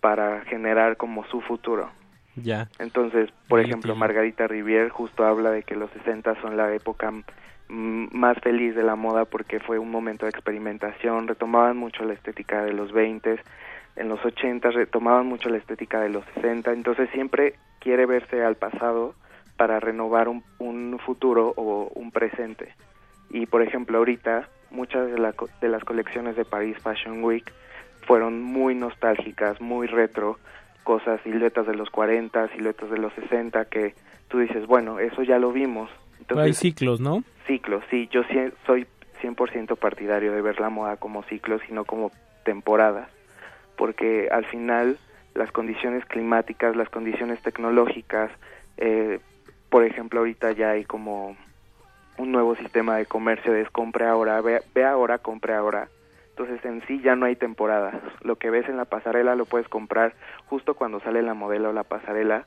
para generar como su futuro. Ya. Entonces, por Ahí ejemplo. Margarita Rivier justo habla de que los 60 son la época más feliz de la moda porque fue un momento de experimentación, retomaban mucho la estética de los 20, en los 80 retomaban mucho la estética de los 60, entonces siempre quiere verse al pasado para renovar un, futuro o un presente. Y por ejemplo, ahorita muchas de, la de las colecciones de Paris Fashion Week fueron muy nostálgicas, muy retro, cosas, siluetas de los 40, siluetas de los 60, que tú dices, bueno, eso ya lo vimos. Entonces, Hay ciclos, ¿no? ciclos, sí, yo soy 100% partidario de ver la moda como ciclos y no como temporadas, porque al final las condiciones climáticas, las condiciones tecnológicas, eh, por ejemplo, ahorita ya hay como un nuevo sistema de comercio es compre ahora, ve, ve ahora, compre ahora. Entonces en sí ya no hay temporadas. Lo que ves en la pasarela lo puedes comprar justo cuando sale la modelo o la pasarela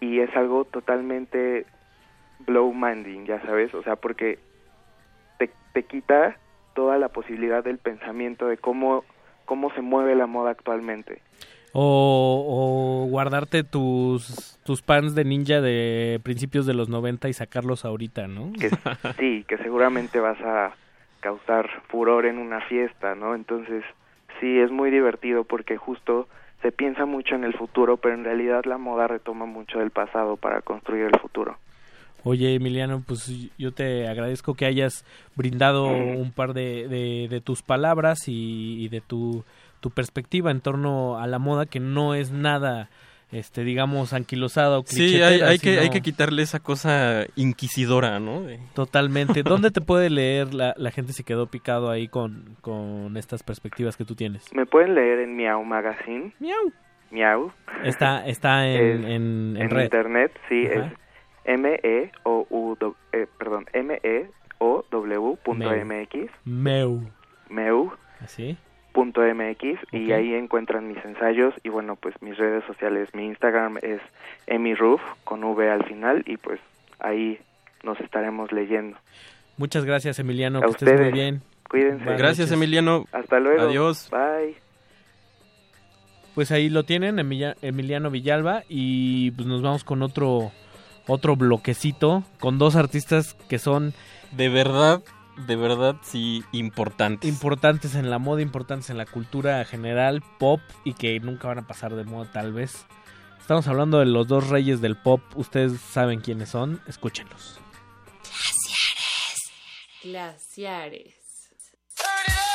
y es algo totalmente blow minding, ya sabes, o sea, porque te, te quita toda la posibilidad del pensamiento de cómo cómo se mueve la moda actualmente. O, o guardarte tus, tus pants de ninja de principios de los 90 y sacarlos ahorita, ¿no? Que *laughs* sí, que seguramente vas a causar furor en una fiesta, ¿no? Entonces, sí es muy divertido porque justo se piensa mucho en el futuro, pero en realidad la moda retoma mucho del pasado para construir el futuro. Oye, Emiliano, pues yo te agradezco que hayas brindado un par de, de, de tus palabras y, y de tu, tu perspectiva en torno a la moda, que no es nada, este, digamos, anquilosada o Sí, hay, que sino- hay que quitarle esa cosa inquisidora, ¿no? De- Totalmente. *laughs* ¿Dónde te puede leer la, la gente si quedó picado ahí con, con estas perspectivas que tú tienes? Me pueden leer en Miau Magazine. Miau. Miau. Está, está en, Es en, en en red. internet, sí, Ajá. es M E O U eh, perdón, M E O W punto. MX, Meu. meu ¿Así? punto MX y ahí encuentran mis ensayos y bueno, pues mis redes sociales, mi Instagram es emiroof con V al final y pues ahí nos estaremos leyendo. Muchas gracias, Emiliano. A que estés muy ustedes. bien. Cuídense. Buenas Gracias, noches. Emiliano. Hasta luego. Adiós. Bye. Pues ahí lo tienen, Emilia- Emiliano Villalba, y pues nos vamos con otro otro bloquecito con dos artistas que son De verdad, de verdad sí importantes. importantes en la moda, importantes en la cultura general, pop y que nunca van a pasar de moda tal vez. Estamos hablando de los dos reyes del pop. Ustedes saben quiénes son. Escúchenlos. Glaciares. Don't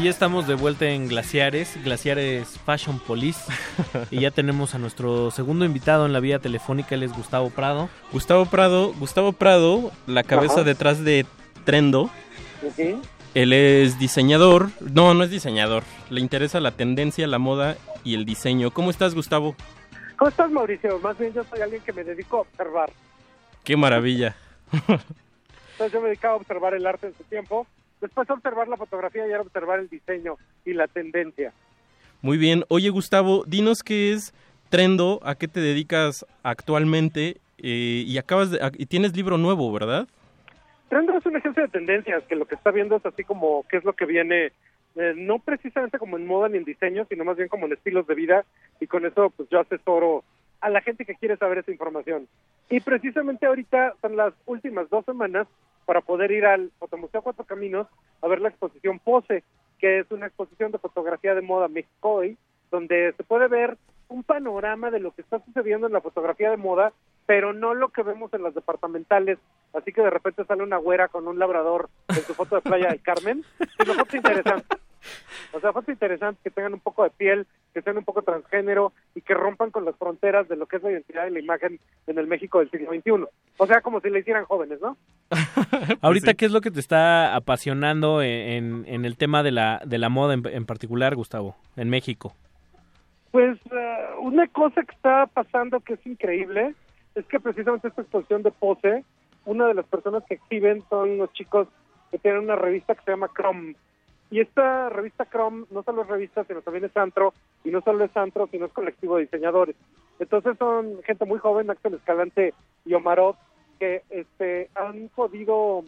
Y ya estamos de vuelta en Glaciares, Glaciares Fashion Police. *laughs* y ya tenemos a nuestro segundo invitado en la vía telefónica, él es Gustavo Prado. Gustavo Prado, Gustavo Prado, la cabeza Ajá. detrás de Trendo. Él es diseñador. No, no es diseñador. Le interesa la tendencia, la moda y el diseño. ¿Cómo estás, Gustavo? ¿Cómo estás, Mauricio? Más bien yo soy alguien que me dedico a observar. Qué maravilla. Entonces yo me dedicaba a observar el arte en su tiempo, después observar la fotografía y ahora observar el diseño y la tendencia. Muy bien. Oye, Gustavo, dinos qué es Trendo, a qué te dedicas actualmente eh, y acabas de, y tienes libro nuevo, ¿verdad? Trendo es una agencia de tendencias que lo que está viendo es así como qué es lo que viene, eh, no precisamente como en moda ni en diseño, sino más bien como en estilos de vida y con eso pues yo asesoro a la gente que quiere saber esa información. Y precisamente ahorita son las últimas dos semanas para poder ir al Fotomuseo Cuatro Caminos a ver la exposición Pose, que es una exposición de fotografía de moda México hoy, donde se puede ver un panorama de lo que está sucediendo en la fotografía de moda, pero no lo que vemos en las departamentales, así que de repente sale una güera con un labrador en su foto de Playa del Carmen, sino fotos interesantes. O sea, fotos interesantes que tengan un poco de piel, que sean un poco transgénero y que rompan con las fronteras de lo que es la identidad y la imagen en el México del siglo XXI. O sea, como si le hicieran jóvenes, ¿no? *laughs* Ahorita, ¿qué es lo que te está apasionando en, en- en el tema de la, de la moda en, en particular, Gustavo, en México? Pues eh, una cosa que está pasando que es increíble es que precisamente esta exposición de pose, una de las personas que exhiben son los chicos que tienen una revista que se llama Chrome. Y esta revista Chrome no solo es revista, sino también es antro, y no solo es antro, sino es colectivo de diseñadores. Entonces son gente muy joven, Axel Escalante y Omarov, que este, han podido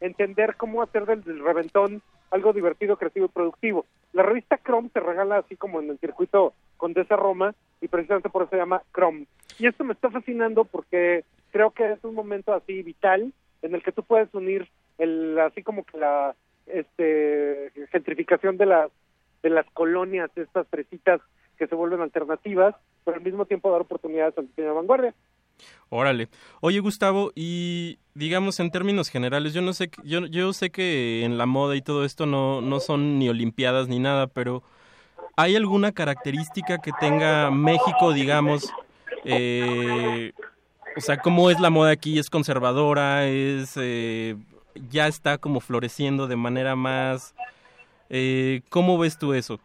entender cómo hacer del, reventón algo divertido, creativo y productivo. La revista Chrome se regala así como en el circuito Condesa Roma y precisamente por eso se llama Chrome. Y esto me está fascinando porque creo que es un momento así vital en el que tú puedes unir el así como que la este gentrificación de las de las colonias, estas fresitas que se vuelven alternativas, pero al mismo tiempo dar oportunidades al diseño de vanguardia. Órale. Oye, Gustavo, y digamos en términos generales, yo no sé, yo, yo sé que en la moda y todo esto no, no son ni olimpiadas ni nada, pero ¿hay alguna característica que tenga México, digamos, eh, o sea, cómo es la moda aquí? ¿Es conservadora? ¿Es eh, ya está como floreciendo de manera más... Eh, ¿Cómo ves tú eso?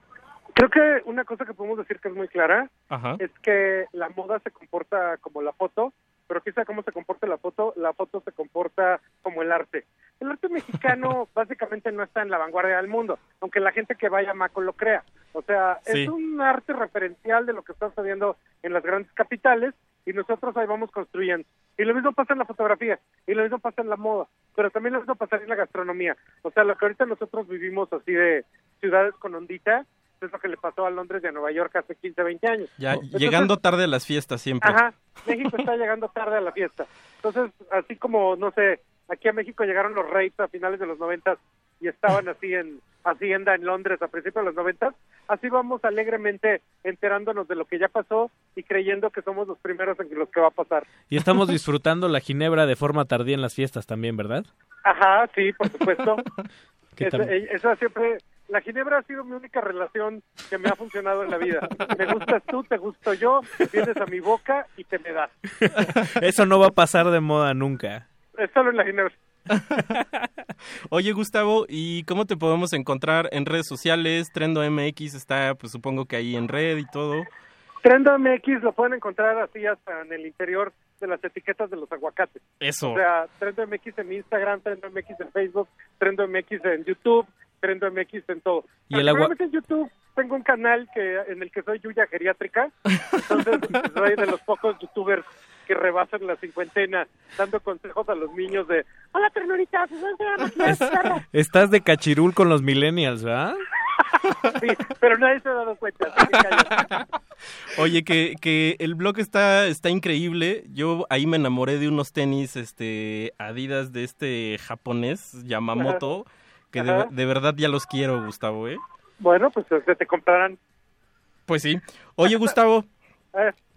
Creo que una cosa que podemos decir que es muy clara Ajá. es que la moda se comporta como la foto, pero quizá cómo se comporta la foto, la foto se comporta como el arte. El arte mexicano *laughs* básicamente no está en la vanguardia del mundo, aunque la gente que vaya a Maco lo crea. O sea, Sí. es un arte referencial de lo que está sucediendo en las grandes capitales y nosotros ahí vamos construyendo. Y lo mismo pasa en la fotografía, y lo mismo pasa en la moda, pero también lo mismo pasa en la gastronomía. O sea, lo que ahorita nosotros vivimos así de ciudades con ondita, es lo que le pasó a Londres y a Nueva York hace 15, 20 años. Ya Entonces, llegando tarde a las fiestas siempre. Ajá, México está llegando tarde a la fiesta. Entonces, así como, no sé, aquí a México llegaron los Raves a finales de los noventas y estaban así en Hacienda en Londres a principios de los noventas, así vamos alegremente enterándonos de lo que ya pasó y creyendo que somos los primeros en los que va a pasar. Y estamos *laughs* disfrutando la ginebra de forma tardía en las fiestas también, ¿verdad? Ajá, sí, por supuesto. *laughs* ¿Qué Esa, eh, esa siempre, la ginebra ha sido mi única relación que me ha funcionado en la vida. Me gustas tú, te gusto yo, vienes a mi boca y te me das. *laughs* Eso no va a pasar de moda nunca. Es solo en la ginebra. *laughs* Oye, Gustavo, ¿y cómo te podemos encontrar en redes sociales? Trendo MX está, pues supongo que ahí en red y todo. Trendo MX lo pueden encontrar así hasta en el interior de las etiquetas de los aguacates. Eso. O sea, Trendo MX en Instagram, Trendo MX en Facebook, Trendo MX en YouTube, Trendo MX en todo. Y el agua- en YouTube tengo un canal que en el que soy Yuya Geriátrica, *laughs* entonces soy de los pocos youtubers que rebasan la cincuentena dando consejos a los niños de hola ternurita, pues ¿cómo se llama tu perro?" Estás de cachirul con los millennials, ¿verdad? *laughs* Sí, pero nadie se ha dado cuenta. así que calla. *laughs* Oye, que, que el blog está, está increíble. Yo ahí me enamoré de unos tenis este, Adidas de este japonés, Yamamoto, que de, Ajá. de verdad ya los quiero, Gustavo, ¿eh? Bueno, pues se te comprarán. Pues sí. Oye, Gustavo,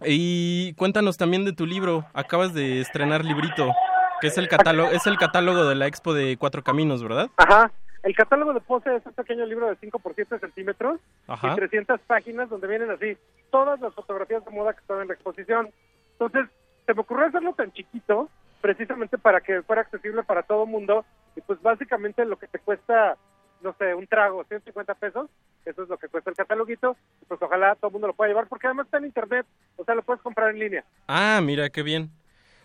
y cuéntanos también de tu libro. Acabas de estrenar librito, que es el catálogo, es el catálogo de la Expo de Cuatro Caminos, ¿verdad? Ajá. El catálogo de Pose es un pequeño libro de 5 por 7 centímetros Ajá. y 300 páginas donde vienen así todas las fotografías de moda que están en la exposición. Entonces, se me ocurrió hacerlo tan chiquito precisamente para que fuera accesible para todo mundo y pues básicamente lo que te cuesta, no sé, un trago, 150 pesos, eso es lo que cuesta el cataloguito, y pues ojalá todo el mundo lo pueda llevar porque además está en internet, o sea, lo puedes comprar en línea. Ah, mira, qué bien.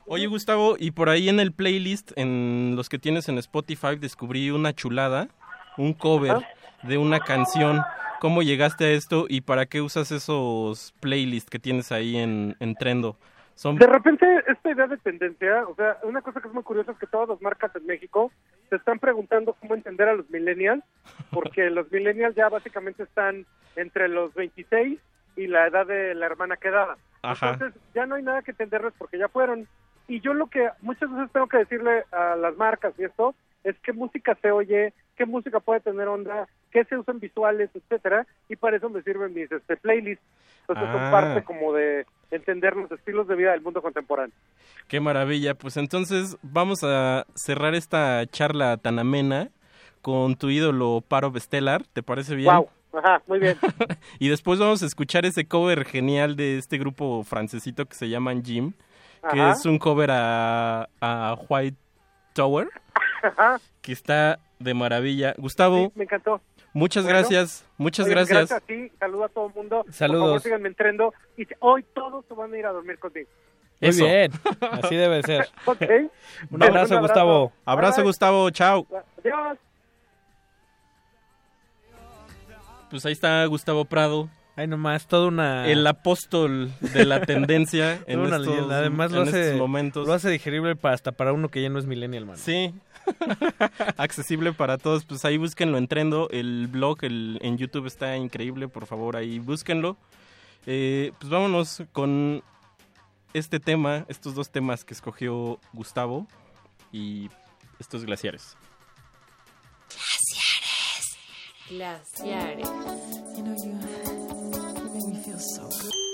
Oye, Gustavo, y por ahí en el playlist, en los que tienes en Spotify, descubrí una chulada, un cover de una canción. ¿Cómo llegaste a esto y para qué usas esos playlists que tienes ahí en, en Trendo? Son... De repente, esta idea de tendencia, o sea, una cosa que es muy curiosa es que todas las marcas en México se están preguntando cómo entender a los millennials, porque los millennials ya básicamente están entre los 26 y la edad de la hermana quedada. Ajá. Entonces, ya no hay nada que entenderles porque ya fueron. Y yo lo que muchas veces tengo que decirle a las marcas y esto es qué música se oye, qué música puede tener onda, qué se usan visuales, etcétera, y para eso me sirven mis este, playlists. Entonces Ah. son parte como de entender los estilos de vida del mundo contemporáneo. Qué maravilla. Pues entonces vamos a cerrar esta charla tan amena con tu ídolo Paro Bestelar. ¿Te parece bien? Wow, ajá, muy bien. *laughs* y después vamos a escuchar ese cover genial de este grupo francesito que se llaman Jim, que Ajá. es un cover a, a White Tower, *laughs* Ajá, que está de maravilla. Gustavo, me encantó. Muchas Bueno, gracias, muchas Oigan, gracias. Gracias a ti, saludo a todo el mundo. Saludos. Por favor, síganme entrando. Y hoy todos se van a ir a dormir conmigo. Muy Eso. bien, *laughs* así debe ser. *laughs* Ok. Un abrazo, Gustavo. Abrazo, Bye, bye. Gustavo, chao. Adiós. Pues ahí está Gustavo Prado. Ay, nomás, toda una... El apóstol de la tendencia *laughs* en una estos, leyenda. Además, lo hace, estos momentos. lo hace digerible para, hasta para uno que ya no es millennial, man. Sí. *laughs* Accesible para todos. Pues ahí búsquenlo en Trendo. El blog el, en YouTube está increíble. Por favor, ahí búsquenlo. Eh, pues vámonos con este tema, estos dos temas que escogió Gustavo y estos glaciares. Glaciares. You so good.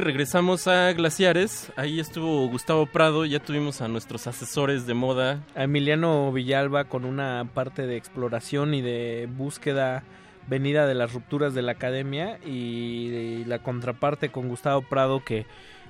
Regresamos a Glaciares. Ahí estuvo Gustavo Prado. Ya tuvimos a nuestros asesores de moda. A Emiliano Villalba con una parte de exploración y de búsqueda venida de las rupturas de la academia y, la contraparte con Gustavo Prado que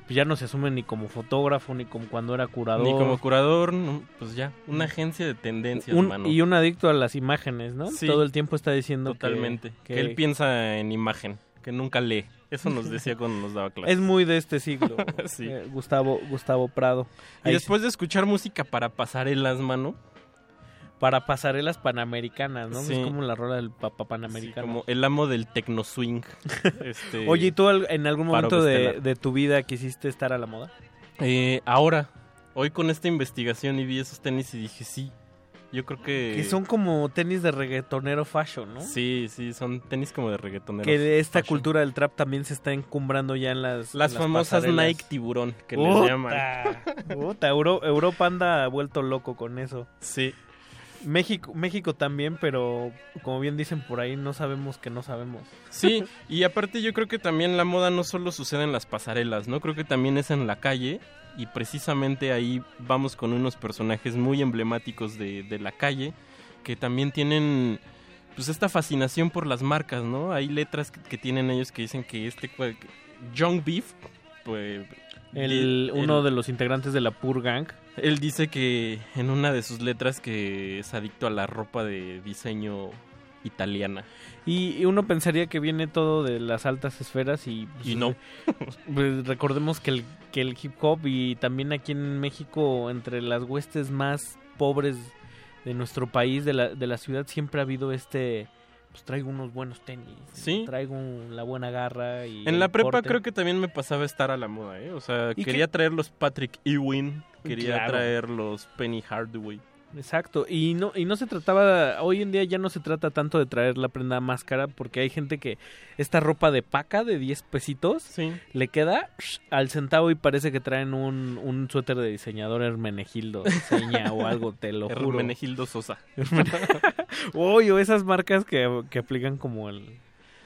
pues, ya no se asume ni como fotógrafo ni como cuando era curador. Ni como curador, no, pues ya, una agencia de tendencias, Un- mano. y un adicto a las imágenes, ¿no? Sí. Todo el tiempo está diciendo que- Totalmente. que, Que él piensa en imagen, que nunca lee. Eso nos decía cuando nos daba *laughs* clases. es muy de este siglo. *laughs* Sí. eh, Gustavo Gustavo Prado. Y después de escuchar música para pasarelas, mano. para pasarelas panamericanas, ¿no? Sí. Es como la rola del papá panamericano. Como el amo del tecno swing. *laughs* Este, Oye, ¿y tú en algún momento de, de tu vida quisiste estar a la moda? Eh, ahora, hoy con esta investigación y vi esos tenis y dije, sí, yo creo que... Que son como tenis de reggaetonero fashion, ¿no? Sí, sí, son tenis como de reggaetonero. Que esta cultura del trap también se está encumbrando ya en las Las en famosas pasarelas. Nike tiburón, que les Puta, llaman. *laughs* puta, Euro- Europa anda vuelto loco con eso. Sí. México, México también, pero como bien dicen por ahí, no sabemos que no sabemos. Sí, y aparte yo creo que también la moda no solo sucede en las pasarelas, ¿no? Creo que también es en la calle y precisamente ahí vamos con unos personajes muy emblemáticos de, de la calle que también tienen pues esta fascinación por las marcas, ¿no? Hay letras que, que tienen ellos que dicen que este Young Beef, pues... El, uno de los integrantes de la Pur Gang. Él dice que en una de sus letras que es adicto a la ropa de diseño italiana. Y, uno pensaría que viene todo de las altas esferas y... pues, Y no. *laughs* pues, recordemos que el, que el hip hop y también aquí en México, entre las huestes más pobres de nuestro país, de la, de la ciudad, siempre ha habido este... Pues traigo unos buenos tenis. Sí. Traigo un- la buena garra y... En la prepa creo que también me pasaba estar a la moda, ¿eh? O sea, ¿Y quería qué? traer los Patrick Ewing, quería Claro. traer los Penny Hardaway. Exacto, y no, y no se trataba, hoy en día ya no se trata tanto de traer la prenda más cara, porque hay gente que esta ropa de paca de 10 pesitos le queda al centavo y parece que traen un, un suéter de diseñador Hermenegildo Seña o algo, te lo juro. Hermenegildo Sosa. *laughs* Uy, o esas marcas que, que aplican como el...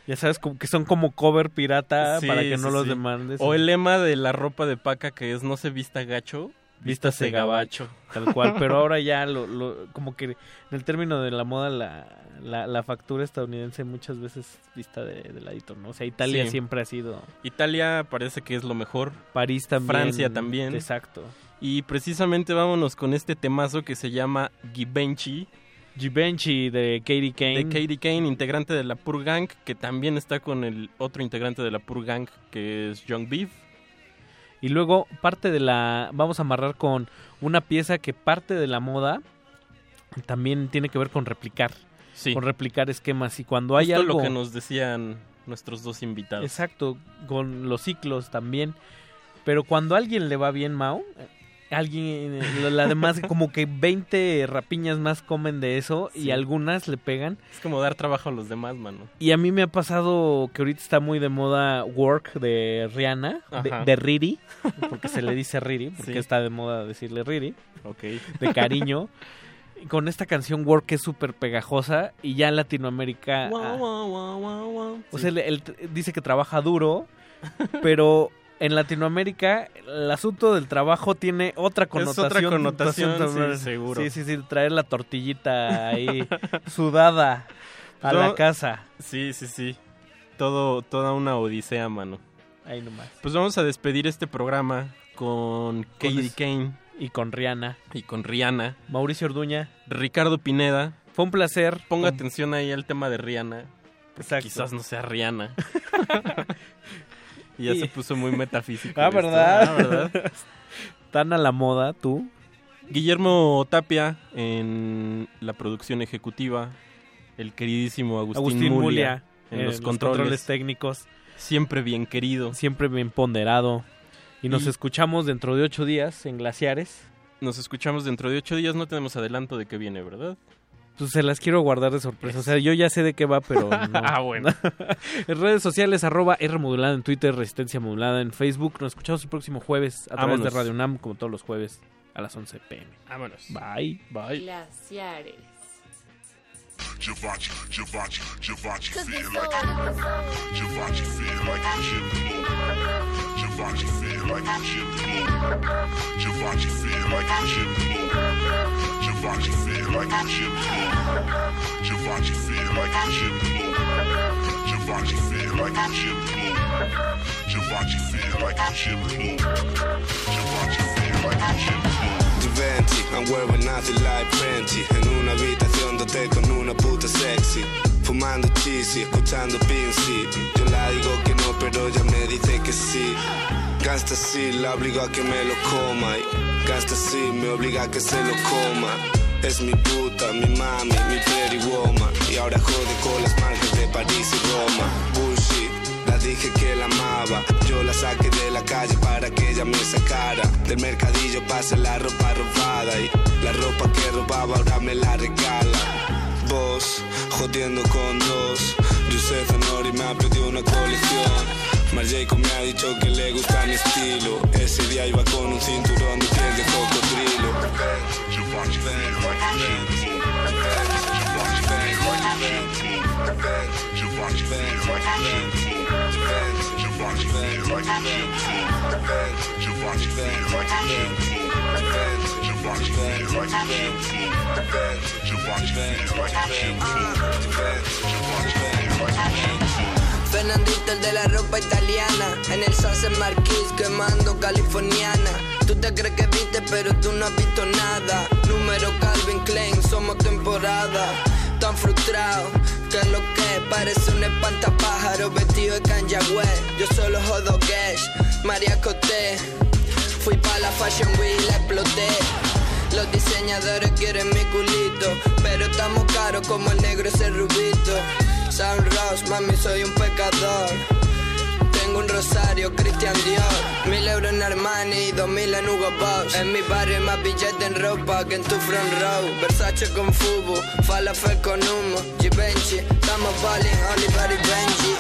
Ya sabes, como que son como cover pirata Sí, para que no sí, los sí. demandes. O el lema de la ropa de paca que es no se vista gacho, vístase gabacho. Tal cual, pero ahora ya lo, lo- como que en el término de la moda la, la, la factura estadounidense muchas veces vista de, de ladito, ¿no? O sea, Italia Sí. siempre ha sido... Italia parece que es lo mejor. París también. Francia también. Exacto. Y precisamente vámonos con este temazo que se llama Givenchy. Givenchy de Katie Kane. De Katie Kane, integrante de la Pur Gang, que también está con el otro integrante de la Pur Gang, que es Young Beef. Y luego parte de la... Vamos a amarrar con una pieza que parte de la moda también tiene que ver con replicar. Sí. Con replicar esquemas. Y cuando hay Justo algo... lo que nos decían nuestros dos invitados. Exacto, con los ciclos también. Pero cuando a alguien le va bien, Mao, alguien, *laughs* la demás, como que 20 rapiñas más comen de eso y algunas le pegan. Es como dar trabajo a los demás, mano. Y a mí me ha pasado que ahorita está muy de moda Work de Rihanna, de, Riri, *laughs* porque se le dice Riri, porque Sí. está de moda decirle Riri, Ok. de cariño. *laughs* Con esta canción Work que es súper pegajosa y ya en Latinoamérica... Ah, o Sí. sea, él, dice que trabaja duro, pero en Latinoamérica el asunto del trabajo tiene otra Es connotación. otra connotación, Entonces, sí, seguro. Sí, sí, sí, traer la tortillita ahí *laughs* sudada a la casa. Sí, sí, sí. Todo, toda una odisea, mano. Ahí nomás. Pues vamos a despedir este programa con Katie es- Kane Y con Rihanna. y con Rihanna. Mauricio Orduña. Ricardo Pineda. Fue un placer. Ponga atención ahí al tema de Rihanna. Exacto. Quizás no sea Rihanna. *laughs* y ya se puso muy metafísico. *laughs* Ah. Ah, ¿verdad? *laughs* Tan a la moda, tú. Guillermo Tapia en la producción ejecutiva. El queridísimo Agustín, Agustín Mulia, Mulia. en eh, los, controles. técnicos. Siempre bien querido. Siempre bien ponderado. Y nos Y- escuchamos dentro de ocho días en Glaciares. Nos escuchamos dentro de ocho días. No tenemos adelanto de que viene, ¿verdad? Pues se las quiero guardar de sorpresa. O sea, yo ya sé de qué va, pero *laughs* no. Ah, bueno. *laughs* en redes sociales, arroba R modulada en Twitter, Resistencia modulada en Facebook. Nos escuchamos el próximo jueves a través de Vámonos. Radio Nam, como todos los jueves a las 11 pm. Vámonos. Bye. Bye. Glaciares. Giovanni, Giovanni, Giovanni feel like Giovanni feel like Jim Blue. Giovanni feel like Jim Blue. Giovanni feel like Jim Blue. Giovanni feel like Jim Blue. Giovanni feel like Jim Blue. Giovanni feel like Jim Blue. Giovanni feel like Jim Blue. Giovanni feel like Jim Blue. Diventi, I'm wearing nothing like Fenty En una habitación dote con una puta sexy Fumando cheesy, escuchando Pincy Yo la digo que no, pero ella me dice que sí Gasta sí, la obligo a que me lo coma. Y Gasta sí, me obliga a que se lo coma. Es mi puta, mi mami, mi pretty woman. Y ahora jode con las marcas de París y Roma. Bullshit la dije que la amaba, yo la saqué de la calle para que ella me sacara. Del mercadillo pasa la ropa robada. Y la ropa que robaba ahora me la regala. Vos, jodiendo con dos, Giuseppe Zanori me pedido una colección. Marjayco me ha dicho que le gusta mi estilo. Ese día iba con un cinturón de piel de cocodrilo. Fernandito, el de la ropa italiana. En el Sunset Marquis quemando californiana. Tú te crees que viste, pero tú no has visto nada. Número Calvin Klein, somos temporada. Tan frustrado, que lo que parece un espantapájaro vestido de canjagüe. Yo solo jodo cash, María Coté. Fui pa' la Fashion Week, la exploté los diseñadores quieren mi culito, pero estamos caros como el negro ese rubito. Sam Ross, mami, soy un pecador. Tengo un rosario, Christian Dior. Mil euros en Armani y dos mil en Hugo Boss. En mi barrio más billete en ropa que en tu front row. Versace con Fubu, falafel con humo. Givenchy, estamos balling, Oliver y Benji.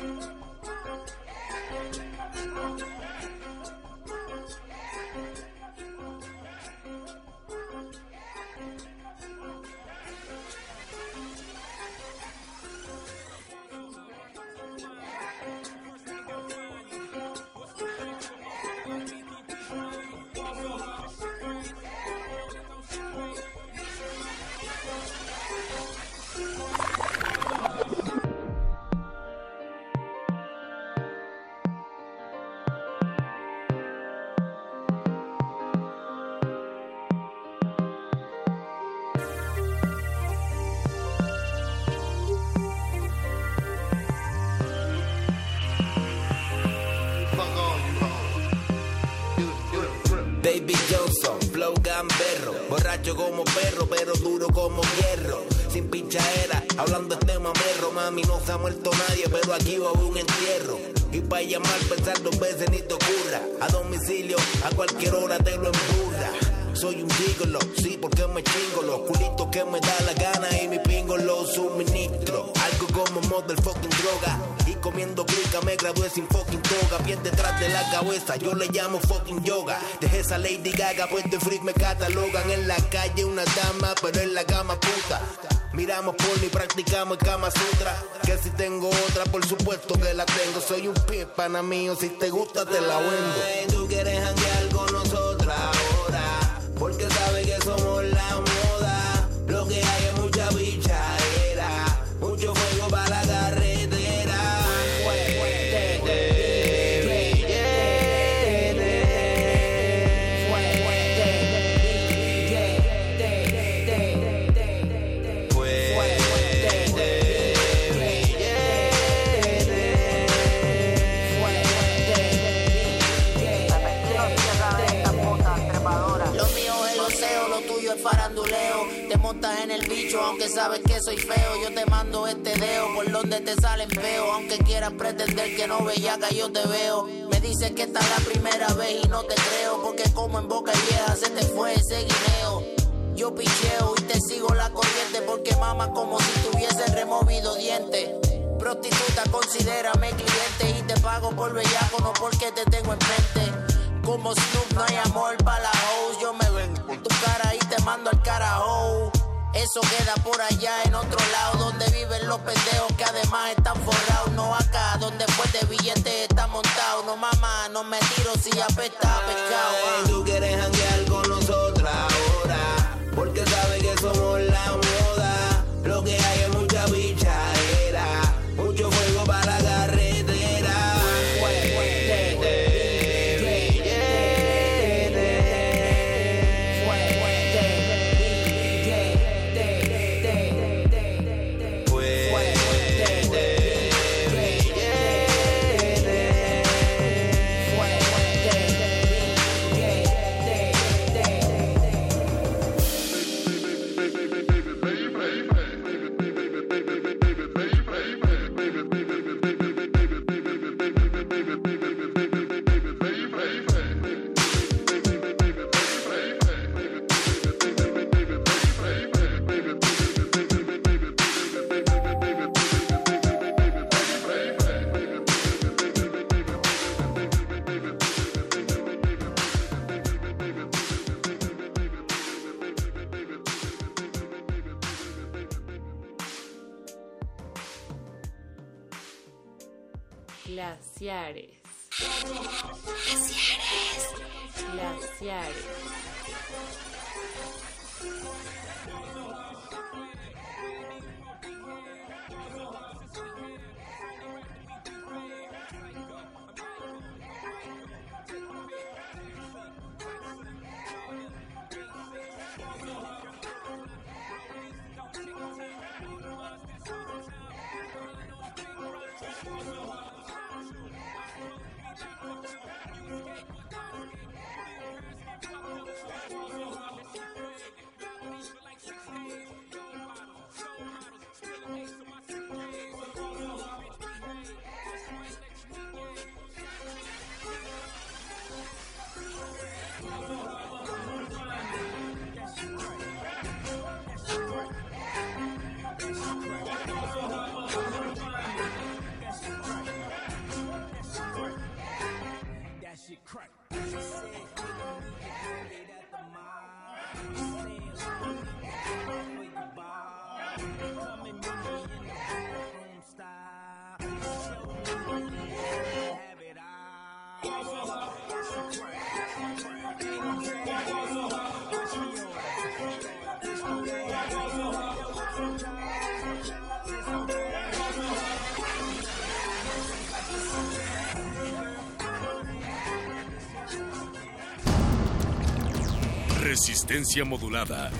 Thank you. Borracho como perro, pero duro como hierro. Sin pinchaera, hablando este mamerro, mami no se ha muerto nadie, pero aquí va un entierro. Y para llamar, pensar dos veces ni te ocurra. A domicilio, a cualquier hora te lo emburra. Soy un gigolo, sí, porque me chingo los culitos que me da la gana y mi pingo los suministro. Algo como motherfucking droga. Comiendo clica me gradué sin fucking toga. Bien detrás de la cabeza, yo le llamo fucking yoga. Dejé esa Lady Gaga, pues de freak me catalogan. En la calle una dama, pero en la cama puta. Miramos porno y practicamos el Kama Sutra. Que si tengo otra, por supuesto que la tengo. Soy un pie pana mío, si te gusta te la vendo. Aunque sabes que soy feo. Yo te mando este dedo por donde te salen feo. Aunque quieras pretender que no bellaca, yo te veo. Me dices que esta es la primera vez y no te creo. Porque como en boca vieja se te fue ese guineo. Yo picheo y te sigo la corriente porque mama como si tuviese removido dientes. Prostituta, considérame cliente y te pago por bellaco, no porque te tengo enfrente. Como Snoop no hay amor para la hoes, yo me ven tu cara y te mando al carajo. Eso queda por allá en otro lado donde viven los pendejos que además están forrados. No acá donde después de billetes está montado. No mamá, no me tiro si apesta pescado.